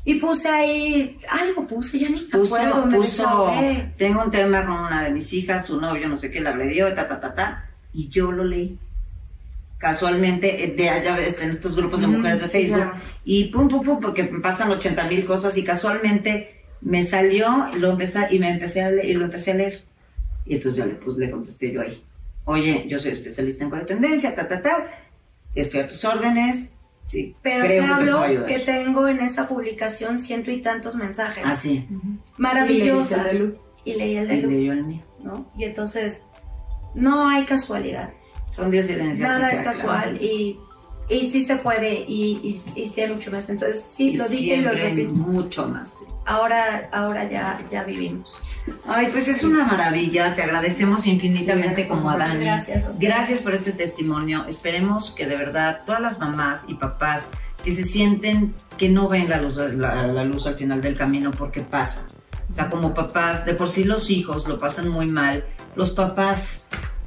Y puse ahí, algo puse, ya ni me Puso, acuerdo, me puso, tengo un tema con una de mis hijas, su novio, no sé qué, la agredió, ta, ta, ta, ta, y yo lo leí. Casualmente, eh, de allá ves, en estos grupos de mujeres de sí, Facebook, claro. y pum, pum, pum, porque me pasan 80 mil cosas, y casualmente me salió, y lo empecé, y me empecé a leer, y lo empecé a leer. Y entonces yo le, pues, le contesté yo ahí, oye, yo soy especialista en codependencia, ta, ta, ta, estoy a tus órdenes, sí, Pero creo te que te puedo hablo que tengo en esa publicación ciento y tantos mensajes. Así, Maravillosa. Y le dice a Lu, Y leí el y de Lu, leyó el mío. ¿no? Y entonces, no hay casualidad. Son Dios y herencia. Nada es claro. casual y, y sí se puede y, y, y sí hay mucho más. Entonces, sí, lo dije y lo repito. Mucho más. Ahora, ahora ya, ya vivimos. Ay, pues es una maravilla. Te agradecemos infinitamente Sí, como a Dani. Gracias a. Gracias por este testimonio. Esperemos que de verdad todas las mamás y papás que se sienten que no ven la luz, la, la luz al final del camino porque pasa. O sea, como papás, de por sí los hijos lo pasan muy mal. Los papás,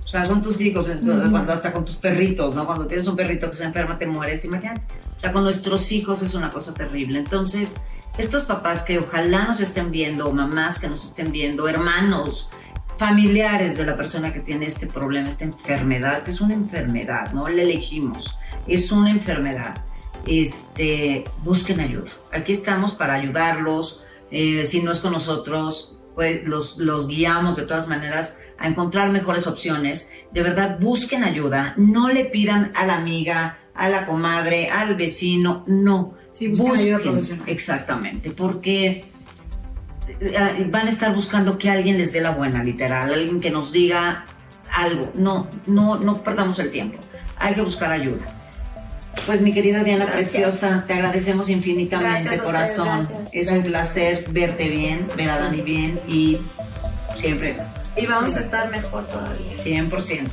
o sea, son tus hijos, entonces, cuando hasta con tus perritos, ¿no? Cuando tienes un perrito que se enferma, te mueres, imagínate. O sea, con nuestros hijos es una cosa terrible. Entonces, estos papás que ojalá nos estén viendo, mamás que nos estén viendo, hermanos, familiares de la persona que tiene este problema, esta enfermedad, que es una enfermedad, no la elegimos, es una enfermedad. Este, busquen ayuda. Aquí estamos para ayudarlos. eh, si no es con nosotros, pues los, los guiamos de todas maneras a encontrar mejores opciones. De verdad, busquen ayuda. No le pidan a la amiga, a la comadre, al vecino. No. Sí, busquen ayuda profesional. Exactamente, porque eh, van a estar buscando que alguien les dé la buena, literal, alguien que nos diga algo. No, no, no perdamos el tiempo. Hay que buscar ayuda. Pues mi querida Diana Gracias. Preciosa, te agradecemos infinitamente, Gracias corazón. ustedes, gracias. Es un placer verte bien, ver a Dani bien y siempre más. Y vamos a estar mejor todavía. 100%,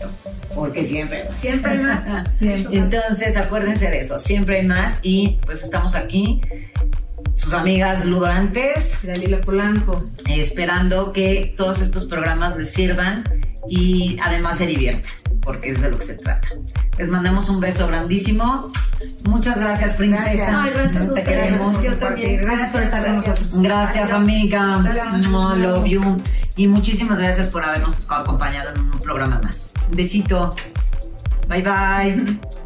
porque siempre más. Siempre hay más. Siempre. Entonces, acuérdense de eso, siempre hay más y pues estamos aquí, sus amigas ludorantes, Dalila Polanco. esperando que todos estos programas les sirvan y además se diviertan, porque es de lo que se trata. Les mandamos un beso grandísimo. Muchas gracias, princesa. Ay, gracias Te queremos. Yo también. Gracias por estar con Gracias. nosotros. Gracias, amiga. Gracias. No, love you. Y muchísimas gracias por habernos acompañado en un programa más. Un besito. Bye, bye.